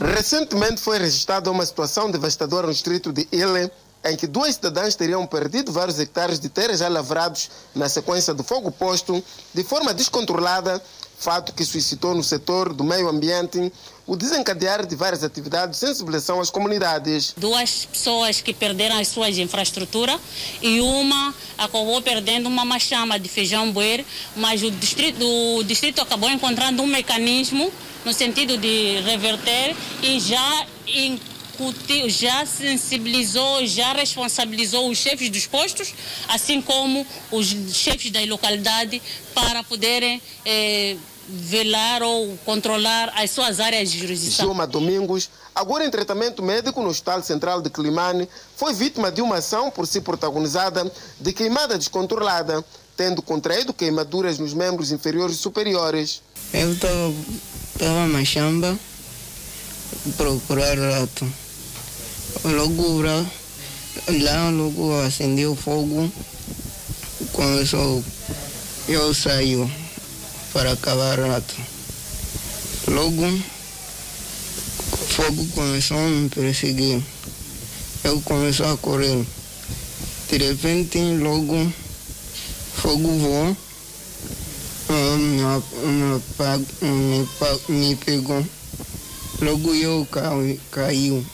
Recentemente foi registrada uma situação devastadora no distrito de Ile, em que duas cidadãs teriam perdido vários hectares de terras já lavrados na sequência do fogo posto de forma descontrolada, fato que suscitou no setor do meio ambiente o desencadear de várias atividades de sensibilização às comunidades. Duas pessoas que perderam as suas infraestruturas e uma acabou perdendo uma machama de feijão buer, mas o distrito, o distrito acabou encontrando um mecanismo no sentido de reverter e já já sensibilizou, já responsabilizou os chefes dos postos, assim como os chefes da localidade, para poderem eh, velar ou controlar as suas áreas de jurisdição. Gilma Domingos, agora em tratamento médico no Hospital Central de Climane, foi vítima de uma ação por si protagonizada de queimada descontrolada, tendo contraído queimaduras nos membros inferiores e superiores. Eu estava na chamba procurar rato. Logo lá, logo acendeu o fogo, começou, eu saí para acabar rato. Logo, o fogo começou a me perseguir. Eu comecei a correr. De repente, logo, fogo voou, ah, me, me, me, me pegou. Logo eu caí.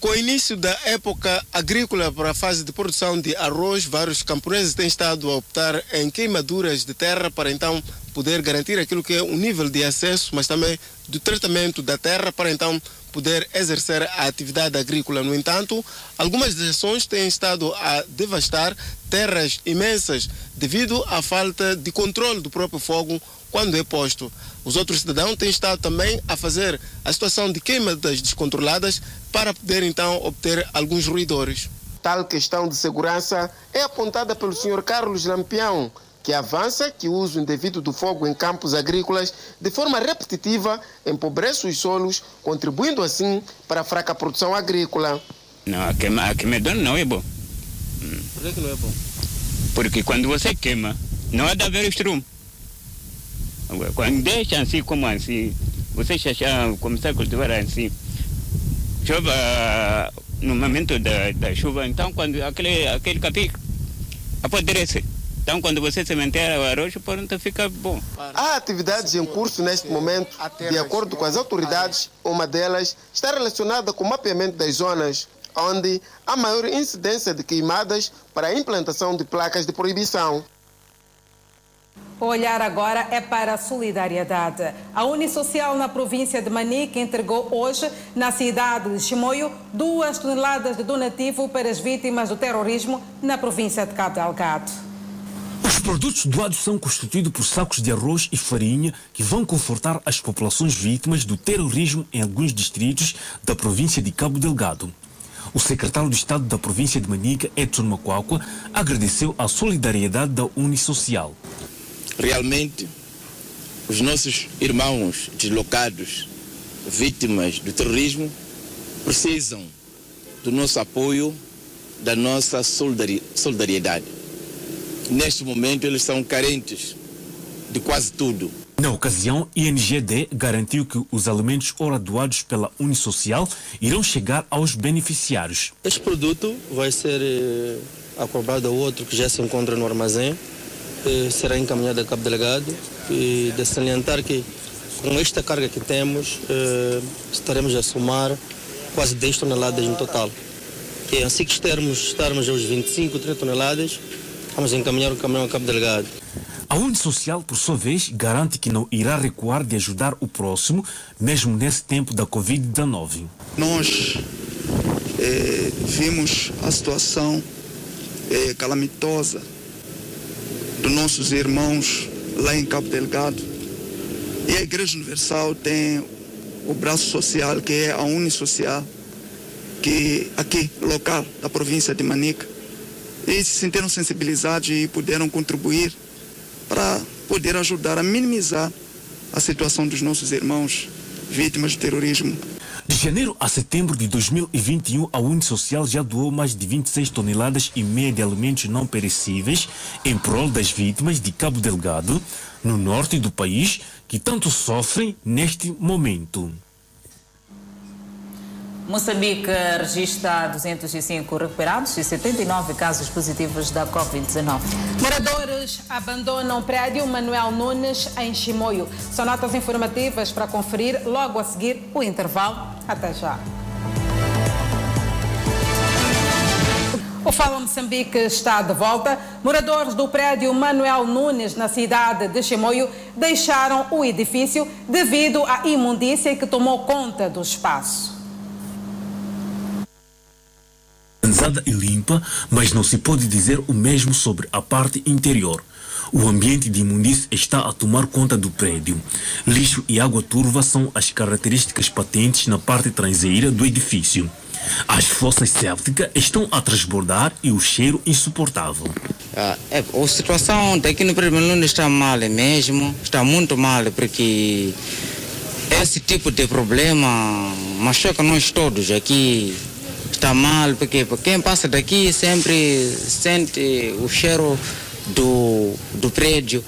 Com o início da época agrícola para a fase de produção de arroz, vários camponeses têm estado a optar em queimaduras de terra para então poder garantir aquilo que é o nível de acesso, mas também do tratamento da terra para então poder exercer a atividade agrícola. No entanto, algumas ações têm estado a devastar terras imensas devido à falta de controle do próprio fogo quando é posto. Os outros cidadãos têm estado também a fazer a situação de queimadas descontroladas para poder então obter alguns ruidores. Tal questão de segurança é apontada pelo Sr. Carlos Lampião, que avança que o uso indevido do fogo em campos agrícolas de forma repetitiva empobrece os solos, contribuindo assim para a fraca produção agrícola. Não, a, queima, a não é bom. Por que, que não é bom? Porque quando você queima, não há de haver estrume. Quando deixa assim como assim, você já começar a cultivar assim, chova ah, no momento da, da chuva, então quando aquele, aquele capim apodrece. Então quando você sementeia o arroz, pronto, fica bom. Há atividades em curso neste momento. De acordo com as autoridades, uma delas está relacionada com o mapeamento das zonas onde há maior incidência de queimadas para a implantação de placas de proibição. O olhar agora é para a solidariedade. A Unisocial na província de Manique entregou hoje, na cidade de Chimoio, duas toneladas de donativo para as vítimas do terrorismo na província de Cabo Delgado. Os produtos doados são constituídos por sacos de arroz e farinha que vão confortar as populações vítimas do terrorismo em alguns distritos da província de Cabo Delgado. O secretário de Estado da província de Manica, Edson Macuacua, agradeceu a solidariedade da Unisocial. Realmente os nossos irmãos deslocados, vítimas do terrorismo, precisam do nosso apoio, da nossa solidari- solidariedade. Neste momento, eles são carentes de quase tudo. Na ocasião, INGD garantiu que os alimentos ora doados pela Unisocial irão chegar aos beneficiários. Este produto vai ser eh, acoplado ao outro que já se encontra no armazém, será encaminhado a Cabo Delegado e de salientar que com esta carga que temos eh, estaremos a somar quase 10 toneladas no total. E assim que estarmos, estarmos aos 25, 30 toneladas, vamos encaminhar o caminhão a Cabo Delegado. A Unisocial, por sua vez, garante que não irá recuar de ajudar o próximo, mesmo nesse tempo da Covid-19. Nós eh, vimos a situação eh, calamitosa nossos irmãos lá em Cabo Delgado. E a Igreja Universal tem o braço social, que é a Unisocial, que aqui, local da província de Manica. E se sentiram sensibilizados e puderam contribuir para poder ajudar a minimizar a situação dos nossos irmãos vítimas do terrorismo. De janeiro a setembro de 2021, a Unisocial já doou mais de 26 toneladas e meia de alimentos não perecíveis em prol das vítimas de Cabo Delgado, no norte do país, que tanto sofrem neste momento. Moçambique registra 205 recuperados e 79 casos positivos da Covid-19. Moradores abandonam prédio Manuel Nunes em Chimoio. São notas informativas para conferir logo a seguir o intervalo. Até já. O Fala Moçambique está de volta. Moradores do prédio Manuel Nunes, na cidade de Chimoio, deixaram o edifício devido à imundícia que tomou conta do espaço. Organizada e limpa, mas não se pode dizer o mesmo sobre a parte interior. O ambiente de imundície está a tomar conta do prédio. Lixo e água turva são as características patentes na parte traseira do edifício. As fossas sépticas estão a transbordar e o cheiro insuportável. Ah, é, a situação daqui no primeiro mundo está mal mesmo, está muito mal, porque esse tipo de problema machuca nós todos aqui. Está mal, porque quem passa daqui sempre sente o cheiro do, do prédio,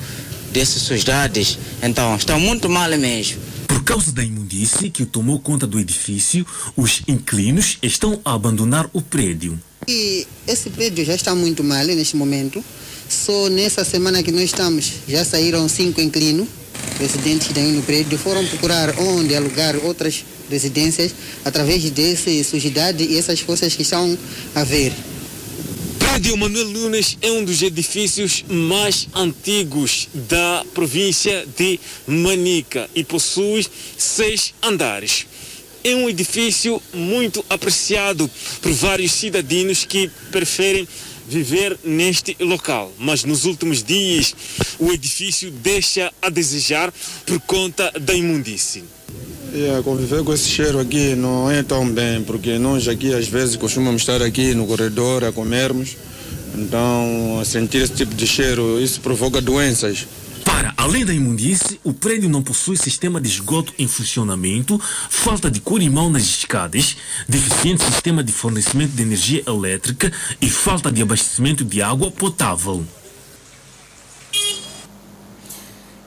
dessas sociedades. Então, está muito mal mesmo. Por Por causa da imundície que tomou conta do edifício, os inquilinos estão a abandonar o prédio. E esse prédio já está muito mal neste momento. Só nessa semana que nós estamos, já saíram cinco inquilinos, residentes daí no prédio, foram procurar onde alugar outras residências através dessa sujidade e essas forças que estão a ver. prédio Manuel Nunes é um dos edifícios mais antigos da província de Manica e possui seis andares. É um edifício muito apreciado por vários cidadãos que preferem viver neste local, mas nos últimos dias o edifício deixa a desejar por conta da imundície. É, conviver com esse cheiro aqui não é tão bem, porque nós aqui às vezes costumamos estar aqui no corredor a comermos, então sentir esse tipo de cheiro, isso provoca doenças. Para além da imundície, o prédio não possui sistema de esgoto em funcionamento, falta de corimão nas escadas, deficiente sistema de fornecimento de energia elétrica e falta de abastecimento de água potável.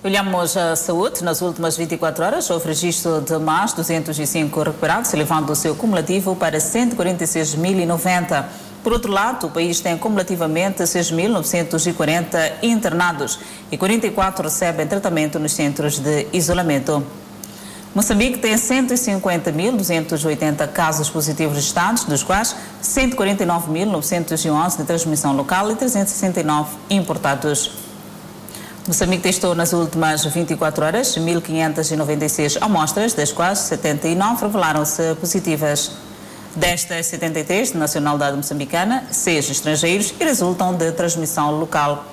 Olhamos a saúde. Nas últimas 24 horas, houve registro de mais 205 recuperados, elevando o seu cumulativo para 146.090. Por outro lado, o país tem cumulativamente 6.940 internados e 44 recebem tratamento nos centros de isolamento. Moçambique tem 150.280 casos positivos registrados, dos quais 149.911 de transmissão local e 369 importados. Moçambique testou nas últimas 24 horas 1.596 amostras, das quais 79 revelaram-se positivas. Destas 73 de nacionalidade moçambicana, 6 estrangeiros e resultam de transmissão local.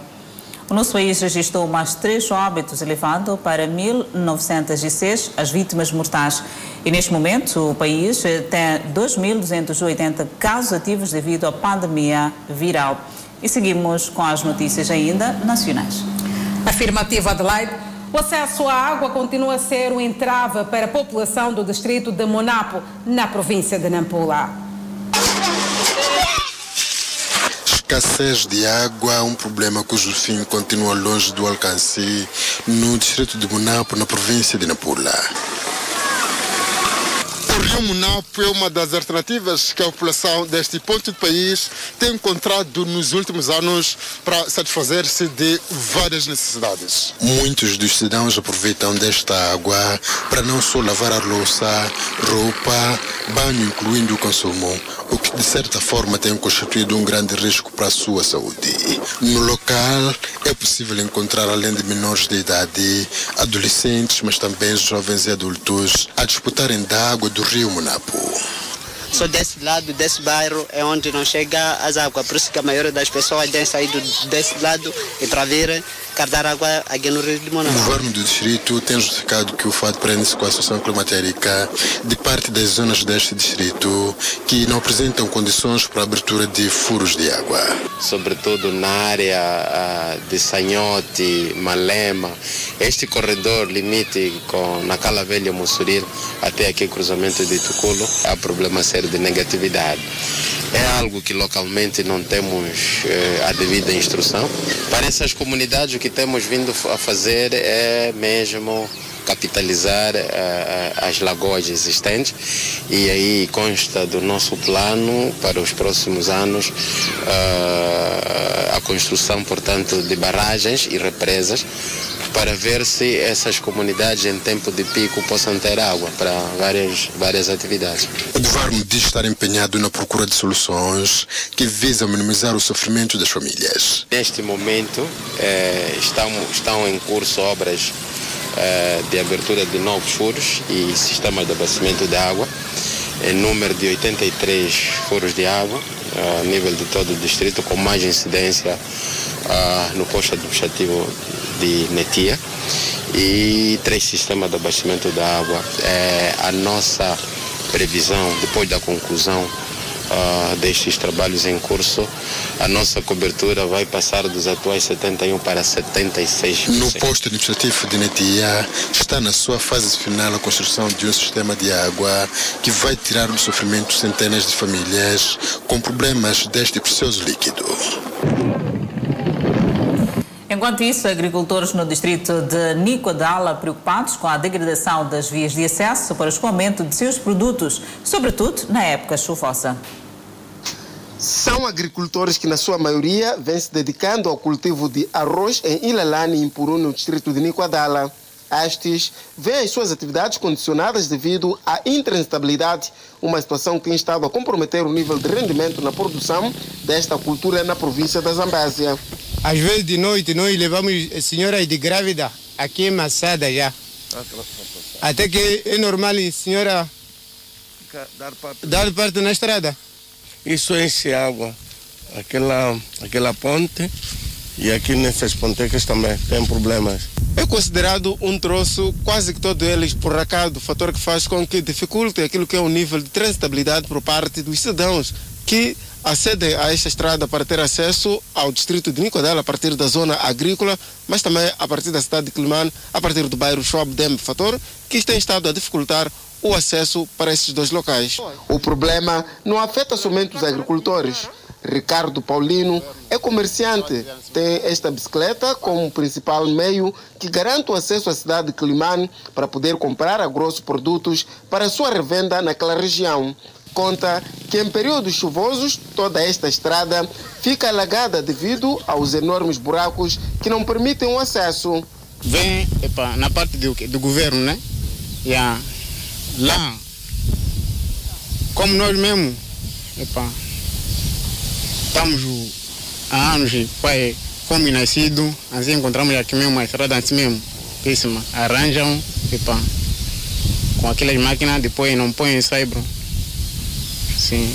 O nosso país registrou mais três óbitos, elevando para 1.906 as vítimas mortais. E neste momento, o país tem 2.280 casos ativos devido à pandemia viral. E seguimos com as notícias ainda nacionais. Afirmativa Adelaide. O acesso à água continua a ser um entrave para a população do distrito de Monapo, na província de Nampula. Escassez de água é um problema cujo fim continua longe do alcance no distrito de Monapo, na província de Nampula. Monapo é uma das alternativas que a população deste ponto do país tem encontrado nos últimos anos para satisfazer-se de várias necessidades. Muitos dos cidadãos aproveitam desta água para não só lavar a louça, roupa, banho, incluindo o consumo, o que de certa forma tem constituído um grande risco para a sua saúde. No local é possível encontrar, além de menores de idade, adolescentes, mas também jovens e adultos, a disputarem da água do rio Monapo. Só desse lado, desse bairro, é onde não chega as águas. Por isso que a maioria das pessoas tem saído desse lado e para vir aqui no Rio de O Monaco. governo do distrito tem justificado que o fato prende-se com a situação climatérica de parte das zonas deste distrito que não apresentam condições para a abertura de furos de água. sobretudo na área de Sanhote, Malema, este corredor limite com Nacala Velha Mussuril até aqui cruzamento de Tuculo, há problema sério de negatividade. É algo que localmente não temos eh, a devida instrução. Para essas comunidades o que temos vindo a fazer é mesmo capitalizar eh, as lagoas existentes e aí consta do nosso plano para os próximos anos eh, a construção, portanto, de barragens e represas para ver se essas comunidades em tempo de pico possam ter água para várias, várias atividades. O governo diz estar empenhado na procura de soluções que visam minimizar o sofrimento das famílias. Neste momento eh, estão, estão em curso obras eh, de abertura de novos furos e sistemas de abastecimento de água, em número de 83 furos de água eh, a nível de todo o distrito, com mais incidência ah, no posto administrativo de Netia e três sistemas de abastecimento da água. É a nossa previsão, depois da conclusão ah, destes trabalhos em curso, a nossa cobertura vai passar dos atuais 71 para 76%. No posto administrativo de Netia está na sua fase final a construção de um sistema de água que vai tirar do sofrimento centenas de famílias com problemas deste precioso líquido. Enquanto isso, agricultores no distrito de Nicoadala preocupados com a degradação das vias de acesso para o escoamento de seus produtos, sobretudo na época chuvosa. São agricultores que, na sua maioria, vêm se dedicando ao cultivo de arroz em Ilalani e Impuru, no distrito de Nicoadala. Estes veem as suas atividades condicionadas devido à intransitabilidade, uma situação que tem estado a comprometer o nível de rendimento na produção desta cultura na província da Zambésia. Às vezes de noite nós levamos senhoras de grávida aqui em Massada já. Até que é normal a senhora dar parte na estrada. Isso enche água. Aquela, aquela ponte e aqui nessas pontecas também tem problemas. É considerado um troço, quase que todos eles, por acaso, fator que faz com que dificulte aquilo que é o nível de transitabilidade por parte dos cidadãos que acedem a esta estrada para ter acesso ao distrito de Nicodela a partir da zona agrícola, mas também a partir da cidade de Climane, a partir do bairro Schwab Dem, fator que tem estado a dificultar o acesso para esses dois locais. O problema não afeta somente os agricultores. Ricardo Paulino é comerciante, tem esta bicicleta como principal meio que garante o acesso à cidade de Climane para poder comprar a grosso produtos para sua revenda naquela região. Conta que em períodos chuvosos toda esta estrada fica alagada devido aos enormes buracos que não permitem o acesso. Vem epa, na parte do, do governo, né? Yeah. Lá, como nós mesmo, epa, estamos há anos, pai, como nascido, assim encontramos aqui mesmo a estrada assim mesmo, péssima. Arranjam, epa, com aquelas máquinas, depois não põem saibro. Sim.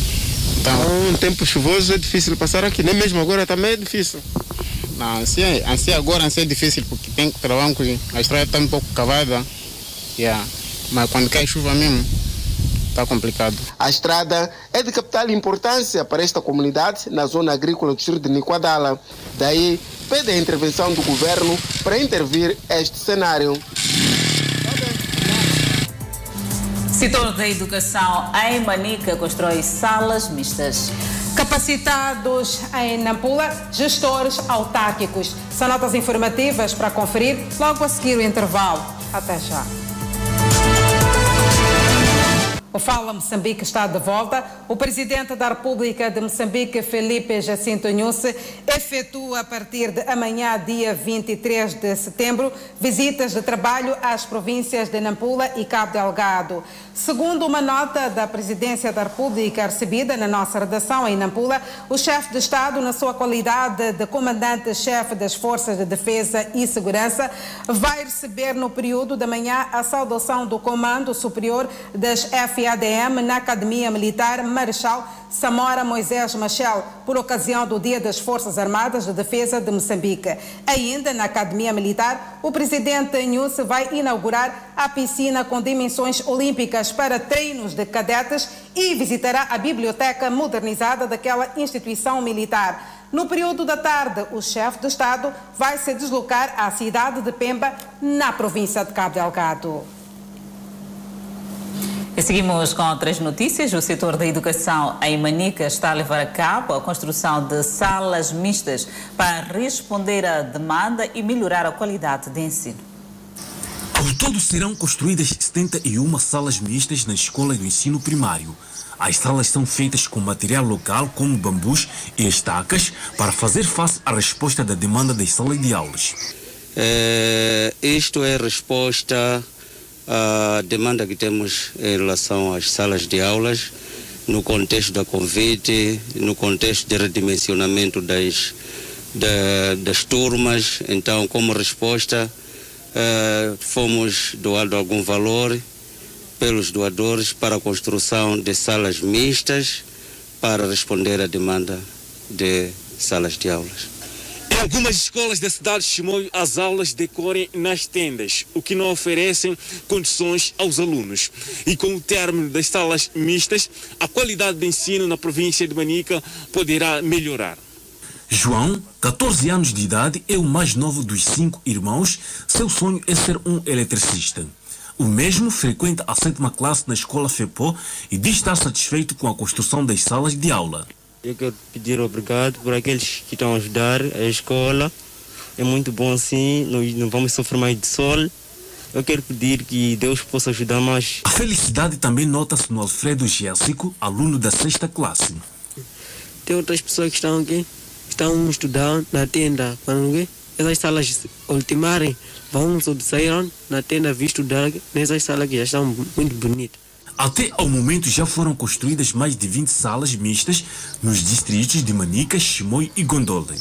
Então, um tempo chuvoso é difícil passar aqui, nem mesmo agora também é difícil. Não, assim, assim agora assim é difícil porque tem que trabalhar com a estrada está um pouco cavada. Yeah. Mas quando cai chuva mesmo, está complicado. A estrada é de capital importância para esta comunidade na zona agrícola do distrito de Nicoadala. Daí, pede a intervenção do governo para intervir este cenário. Setor da Educação em Manica constrói salas mistas. Capacitados em Nampula, gestores autárquicos. São notas informativas para conferir logo a seguir o intervalo. Até já. O Fala Moçambique está de volta. O presidente da República de Moçambique, Felipe Jacinto Nhusse, efetua a partir de amanhã, dia 23 de setembro, visitas de trabalho às províncias de Nampula e Cabo Delgado. Segundo uma nota da Presidência da República recebida na nossa redação em Nampula, o chefe de Estado, na sua qualidade de comandante-chefe das Forças de Defesa e Segurança, vai receber no período da manhã a saudação do Comando Superior das FADM na Academia Militar Marechal Samora Moisés Machel, por ocasião do Dia das Forças Armadas de Defesa de Moçambique. Ainda na Academia Militar, o presidente Nhusse vai inaugurar a piscina com dimensões olímpicas para treinos de cadetes e visitará a biblioteca modernizada daquela instituição militar. No período da tarde, o chefe de Estado vai se deslocar à cidade de Pemba, na província de Cabo Delgado. E seguimos com outras notícias. O setor da educação em Manica está a levar a cabo a construção de salas mistas para responder à demanda e melhorar a qualidade de ensino. Ao todo serão construídas 71 salas mistas na escola do ensino primário. As salas são feitas com material local como bambus e estacas para fazer face à resposta da demanda das salas de aulas. É, isto é resposta à demanda que temos em relação às salas de aulas no contexto da Covid, no contexto de redimensionamento das, da, das turmas. Então, como resposta, eh, fomos doado algum valor pelos doadores para a construção de salas mistas para responder à demanda de salas de aulas. Algumas escolas da cidade de Chimoio, as aulas decorrem nas tendas, o que não oferecem condições aos alunos. E com o término das salas mistas, a qualidade de ensino na província de Manica poderá melhorar. João, 14 anos de idade, é o mais novo dos cinco irmãos. Seu sonho é ser um eletricista. O mesmo frequenta a sétima classe na escola FEPO e diz estar satisfeito com a construção das salas de aula. Eu quero pedir obrigado por aqueles que estão a ajudar a escola é muito bom assim, nós não vamos sofrer mais de sol. Eu quero pedir que Deus possa ajudar mais. A felicidade também nota-se no Alfredo Géssico, aluno da sexta classe. Tem outras pessoas que estão aqui, estão estudando na tenda. Quando essas salas ultimarem, vão sair na tenda vir estudar nessas salas que já estão muito bonitas. Até ao momento já foram construídas mais de 20 salas mistas nos distritos de Manica, Chimoio e Gondolem.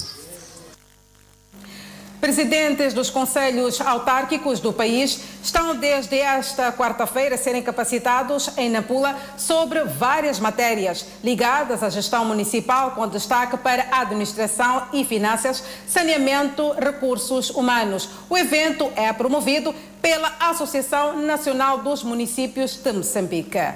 Presidentes dos conselhos autárquicos do país estão desde esta quarta-feira a serem capacitados em Nampula sobre várias matérias ligadas à gestão municipal, com destaque para administração e finanças, saneamento, recursos humanos. O evento é promovido pela Associação Nacional dos Municípios de Moçambique.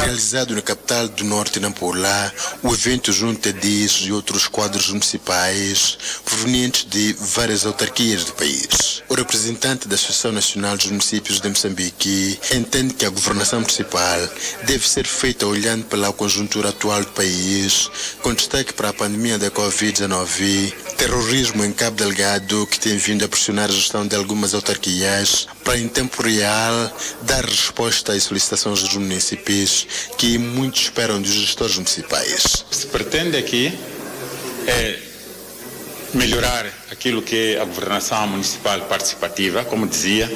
Realizado na capital do Norte, Nampula, o evento junta DIS e outros quadros municipais provenientes de várias autarquias do país. O representante da Associação Nacional dos Municípios de Moçambique entende que a governação municipal deve ser feita olhando pela conjuntura atual do país, com destaque para a pandemia da Covid-19, terrorismo em Cabo Delgado, que tem vindo a pressionar a gestão de algumas autarquias, para em tempo real dar resposta às solicitações dos municípios que muitos esperam dos gestores municipais. Se pretende aqui é melhorar aquilo que é a governação municipal participativa, como dizia.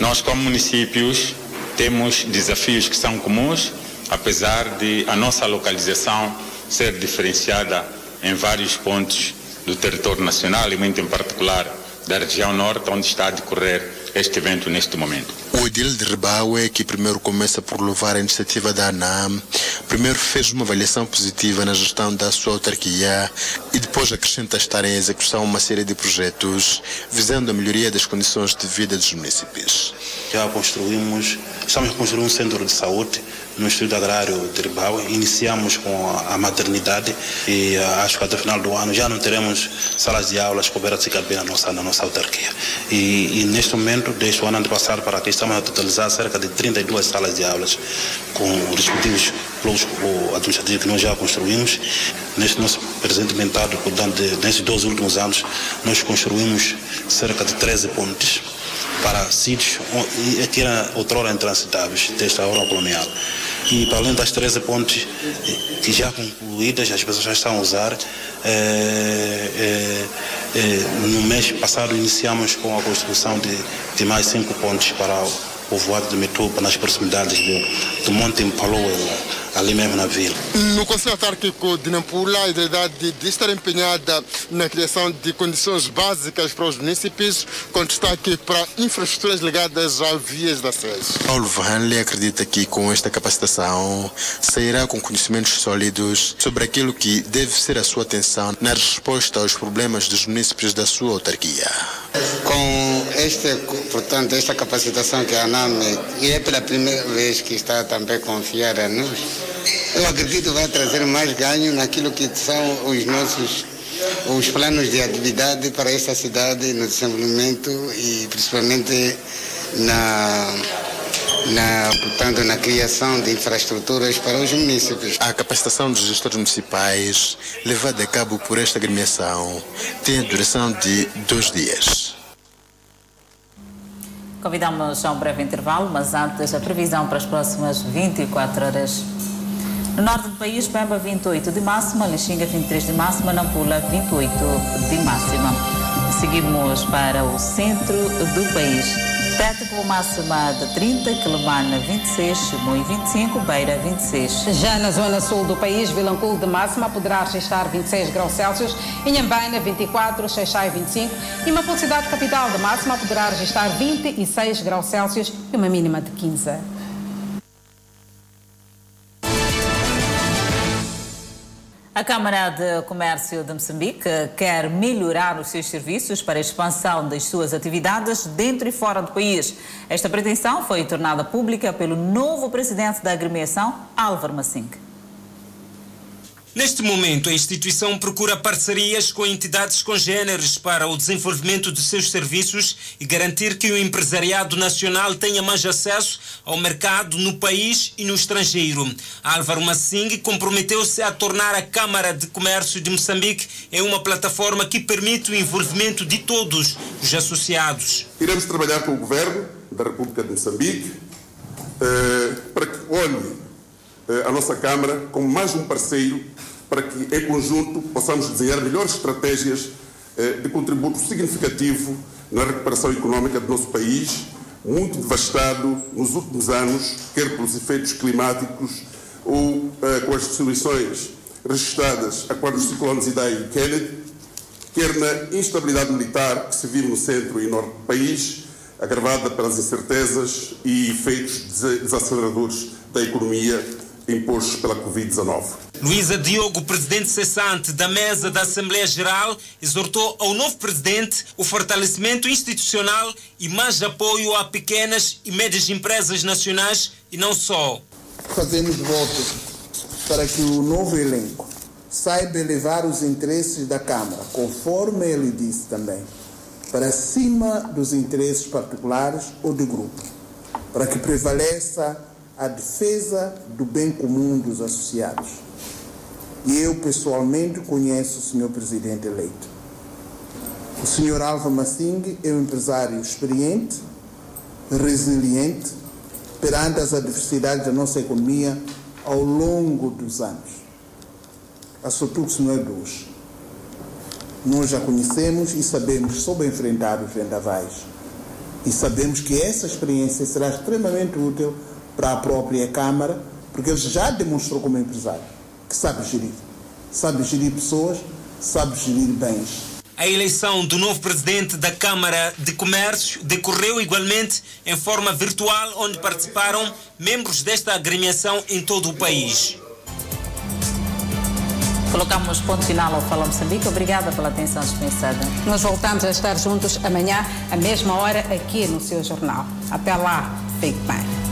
Nós, como municípios, temos desafios que são comuns, apesar de a nossa localização ser diferenciada em vários pontos do território nacional e muito em particular da região norte, onde está a decorrer este evento neste momento. O Edil de Ribaue, que primeiro começa por louvar a iniciativa da ANAM, primeiro fez uma avaliação positiva na gestão da sua autarquia e depois acrescenta estar em execução uma série de projetos visando a melhoria das condições de vida dos municípios. Já construímos, estamos a construir um centro de saúde no Instituto Agrário de Ribau. Iniciamos com a maternidade e acho que até o final do ano já não teremos salas de aulas houver se caber na nossa, na nossa autarquia. E, e, neste momento, desde o ano passado para aqui, estamos a totalizar cerca de 32 salas de aulas com respectivos blocos administrativos que nós já construímos. Neste nosso presente mentado, portanto, nesses dois últimos anos, nós construímos cerca de 13 pontes para sítios que eram outrora intransitáveis desta hora colonial. E para além das 13 pontes que já concluídas, as pessoas já estão a usar, é, é, no mês passado iniciamos com a construção de, de mais cinco pontes para o povoado de Metupa, nas proximidades do, do Monte Impaloa, ali mesmo na vila. No Conselho Autárquico de Nampula, a ideia de, de estar empenhada na criação de condições básicas para os municípios, com destaque para infraestruturas ligadas às vias da SES. Paulo Vanley acredita que com esta capacitação sairá com conhecimentos sólidos sobre aquilo que deve ser a sua atenção na resposta aos problemas dos municípios da sua autarquia. Com este, portanto, esta capacitação que a ANAME, e é pela primeira vez que está também a confiar a nós, eu acredito que vai trazer mais ganho naquilo que são os nossos os planos de atividade para esta cidade no desenvolvimento e principalmente na na, portanto, na criação de infraestruturas para os municípios. A capacitação dos gestores municipais, levada a cabo por esta agremiação, tem a duração de dois dias. Convidamos a um breve intervalo, mas antes a previsão para as próximas 24 horas. No norte do país, Pemba 28 de máxima, Lixinga 23 de máxima, Nampula 28 de máxima. Seguimos para o centro do país. Tete com máxima de 30, Quelimane 26, Chimoio 25, Beira 26. Já na zona sul do país, Vilanculo de máxima poderá registrar 26 graus Celsius, Inhambaina 24, Xaixai 25 e Maputo cidade capital de máxima poderá registrar 26 graus Celsius e uma mínima de 15. A Câmara de Comércio de Moçambique quer melhorar os seus serviços para a expansão das suas atividades dentro e fora do país. Esta pretensão foi tornada pública pelo novo presidente da agremiação, Álvaro Massing. Neste momento, a instituição procura parcerias com entidades congêneres para o desenvolvimento de seus serviços e garantir que o empresariado nacional tenha mais acesso ao mercado no país e no estrangeiro. Álvaro Massing comprometeu-se a tornar a Câmara de Comércio de Moçambique em uma plataforma que permite o envolvimento de todos os associados. Iremos trabalhar com o Governo da República de Moçambique eh, para que olhe eh, a nossa Câmara como mais um parceiro para que, em conjunto, possamos desenhar melhores estratégias eh, de contributo significativo na recuperação económica do nosso país, muito devastado nos últimos anos, quer pelos efeitos climáticos ou eh, com as destruições registradas a quando dos ciclones Idai e Kennedy, quer na instabilidade militar que se vive no centro e norte do país, agravada pelas incertezas e efeitos desaceleradores da economia impostos pela Covid-19. Luísa Diogo, presidente cessante da mesa da Assembleia Geral, exortou ao novo presidente o fortalecimento institucional e mais apoio a pequenas e médias empresas nacionais e não só. Fazemos votos para que o novo elenco saiba elevar os interesses da Câmara, conforme ele disse também, para cima dos interesses particulares ou de grupo, para que prevaleça a defesa do bem comum dos associados. E eu pessoalmente conheço o senhor presidente eleito. O senhor Alva Massing é um empresário experiente, resiliente, perante as adversidades da nossa economia ao longo dos anos. A Sotuxo não é de. Nós já conhecemos e sabemos sobre enfrentar os vendavais. E sabemos que essa experiência será extremamente útil para a própria Câmara, porque ele já demonstrou como empresário que sabe gerir. Sabe gerir pessoas, sabe gerir bens. A eleição do novo presidente da Câmara de Comércio decorreu igualmente em forma virtual, onde participaram membros desta agremiação em todo o país. Colocamos ponto final ao Fala Moçambique. Obrigada pela atenção dispensada. Nós voltamos a estar juntos amanhã, à mesma hora, aqui no seu jornal. Até lá, fique bem.